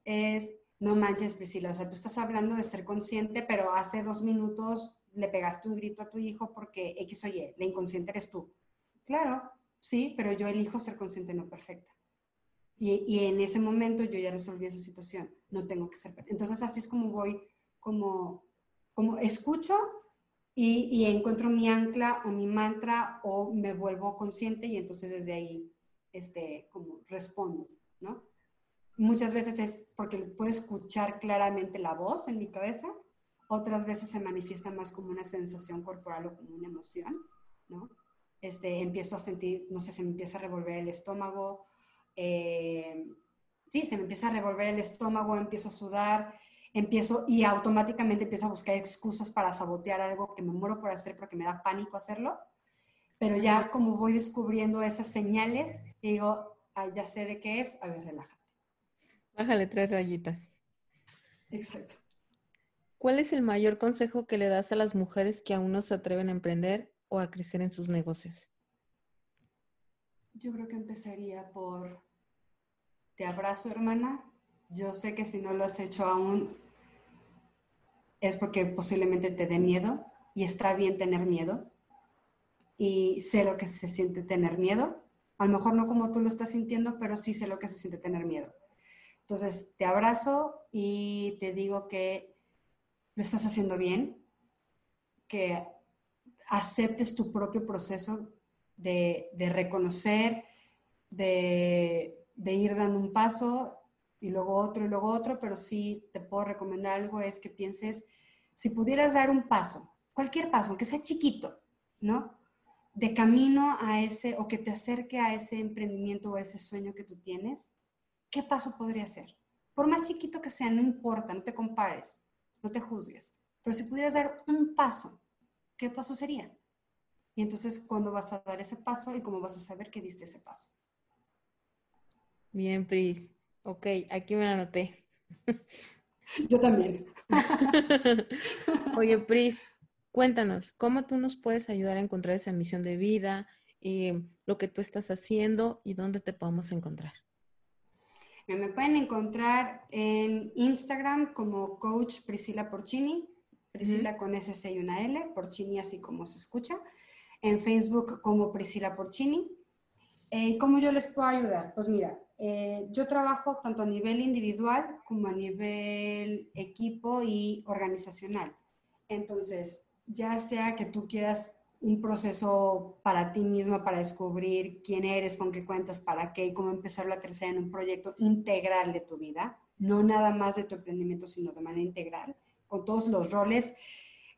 B: es, no manches, Priscila, o sea, tú estás hablando de ser consciente, pero hace dos minutos le pegaste un grito a tu hijo porque X o Y, la inconsciente eres tú. Claro, sí, pero yo elijo ser consciente, no perfecta. Y, en ese momento yo ya resolví esa situación, no tengo que ser. Entonces así es como voy, como, como escucho y, y, encuentro mi ancla o mi mantra o me vuelvo consciente y entonces desde ahí, este, como respondo, ¿no? Muchas veces es porque puedo escuchar claramente la voz en mi cabeza, otras veces se manifiesta más como una sensación corporal o como una emoción, ¿no? Este, empiezo a sentir, no sé, se me empieza a revolver el estómago, eh, sí, se me empieza a revolver el estómago, empiezo a sudar, empiezo y automáticamente empiezo a buscar excusas para sabotear algo que me muero por hacer porque me da pánico hacerlo, pero ya como voy descubriendo esas señales, digo, ya sé de qué es, a ver, relájate.
C: Bájale tres rayitas.
B: Exacto.
C: ¿Cuál es el mayor consejo que le das a las mujeres que aún no se atreven a emprender o a crecer en sus negocios?
B: Yo creo que empezaría por, te abrazo hermana, yo sé que si no lo has hecho aún es porque posiblemente te dé miedo y está bien tener miedo y sé lo que se siente tener miedo. A lo mejor no como tú lo estás sintiendo, pero sí sé lo que se siente tener miedo. Entonces, te abrazo y te digo que lo estás haciendo bien, que aceptes tu propio proceso de, reconocer, de, de, ir dando un paso y luego otro y luego otro, pero sí te puedo recomendar algo, es que pienses, si pudieras dar un paso, cualquier paso, aunque sea chiquito, ¿no? De camino a ese, o que te acerque a ese emprendimiento o a ese sueño que tú tienes, ¿qué paso podría ser? Por más chiquito que sea, no importa, no te compares, no te juzgues. Pero si pudieras dar un paso, ¿qué paso sería? Y entonces, ¿cuándo vas a dar ese paso y cómo vas a saber que diste ese paso?
C: Bien, Pris. Ok, aquí me la anoté.
B: Yo también.
C: Oye, Pris, cuéntanos, ¿cómo tú nos puedes ayudar a encontrar esa misión de vida, eh, lo que tú estás haciendo y dónde te podemos encontrar?
B: Me pueden encontrar en Instagram como Coach Priscila Porcini, Priscila con SC y una L, Porcini así como se escucha. En Facebook como Priscila Porcini. Eh, ¿Cómo yo les puedo ayudar? Pues mira, eh, yo trabajo tanto a nivel individual como a nivel equipo y organizacional. Entonces, ya sea que tú quieras un proceso para ti misma, para descubrir quién eres, con qué cuentas, para qué y cómo empezar la tercera en un proyecto integral de tu vida, no nada más de tu emprendimiento, sino de manera integral, con todos los roles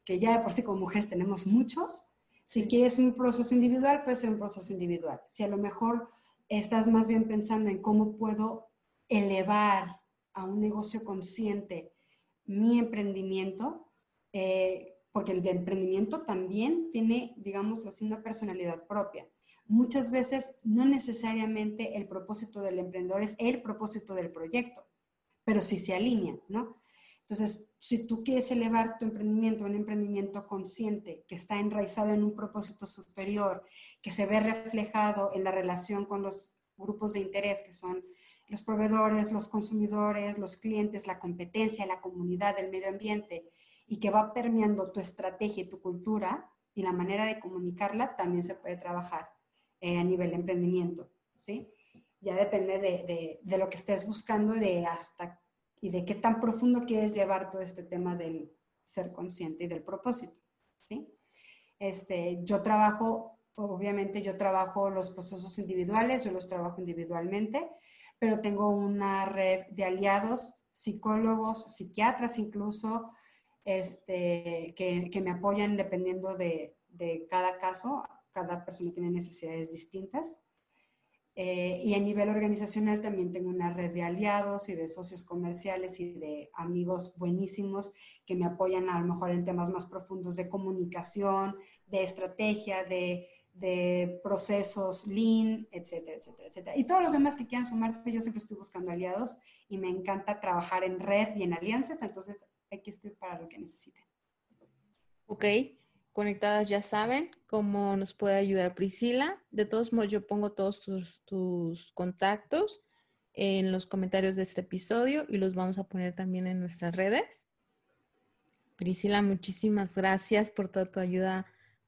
B: que ya de por sí como mujeres tenemos muchos. Si quieres un proceso individual, puede ser un proceso individual. Si a lo mejor estás más bien pensando en cómo puedo elevar a un negocio consciente mi emprendimiento, eh, porque el emprendimiento también tiene, digamos así, una personalidad propia. Muchas veces no necesariamente el propósito del emprendedor es el propósito del proyecto, pero sí se alinean, ¿no? Entonces, si tú quieres elevar tu emprendimiento a un emprendimiento consciente, que está enraizado en un propósito superior, que se ve reflejado en la relación con los grupos de interés, que son los proveedores, los consumidores, los clientes, la competencia, la comunidad, el medio ambiente, y que va permeando tu estrategia y tu cultura y la manera de comunicarla, también se puede trabajar eh, a nivel de emprendimiento, ¿sí? Ya depende de, de, lo que estés buscando de hasta, y de qué tan profundo quieres llevar todo este tema del ser consciente y del propósito, ¿sí? Este, yo trabajo, obviamente yo trabajo los procesos individuales, yo los trabajo individualmente, pero tengo una red de aliados, psicólogos, psiquiatras incluso, este, que, me apoyan dependiendo de, cada caso. Cada persona tiene necesidades distintas. Eh, y a nivel organizacional también tengo una red de aliados y de socios comerciales y de amigos buenísimos que me apoyan a lo mejor en temas más profundos de comunicación, de estrategia, de de procesos lean, etcétera, etcétera, etcétera. Y todos los demás que quieran sumarse, yo siempre estoy buscando aliados y me encanta trabajar en red y en alianzas, entonces aquí estoy para lo que necesiten.
C: Ok, conectadas ya saben cómo nos puede ayudar Priscila. De todos modos, yo pongo todos tus, tus contactos en los comentarios de este episodio y los vamos a poner también en nuestras redes. Priscila, muchísimas gracias por toda tu ayuda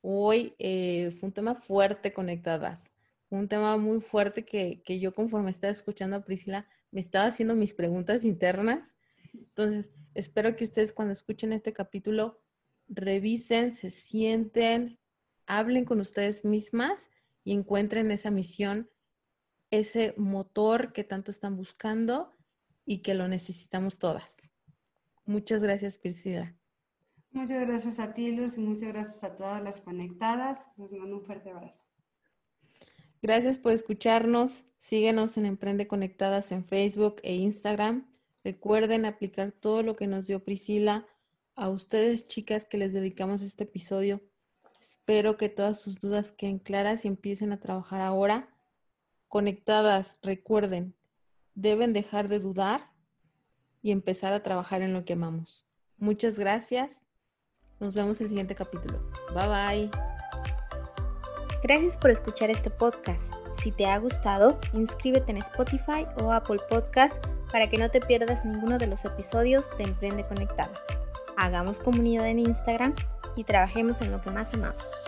C: Hoy eh, fue un tema fuerte conectadas, un tema muy fuerte que, que, yo conforme estaba escuchando a Priscila me estaba haciendo mis preguntas internas. Entonces, espero que ustedes cuando escuchen este capítulo revisen, se sienten, hablen con ustedes mismas y encuentren esa misión, ese motor que tanto están buscando y que lo necesitamos todas. Muchas gracias, Priscila.
B: Muchas gracias a ti, Luz, y muchas gracias a todas las conectadas. Les mando un fuerte abrazo.
C: Gracias por escucharnos. Síguenos en Emprende Conectadas en Facebook e Instagram. Recuerden aplicar todo lo que nos dio Priscila. A ustedes, chicas, que les dedicamos este episodio. Espero que todas sus dudas queden claras y empiecen a trabajar ahora. Conectadas, recuerden, deben dejar de dudar y empezar a trabajar en lo que amamos. Muchas gracias nos vemos en el siguiente capítulo. Bye bye.
A: Gracias por escuchar este podcast. Si te ha gustado, inscríbete en Spotify o Apple Podcast para que no te pierdas ninguno de los episodios de Emprende Conectada. Hagamos comunidad en Instagram y trabajemos en lo que más amamos.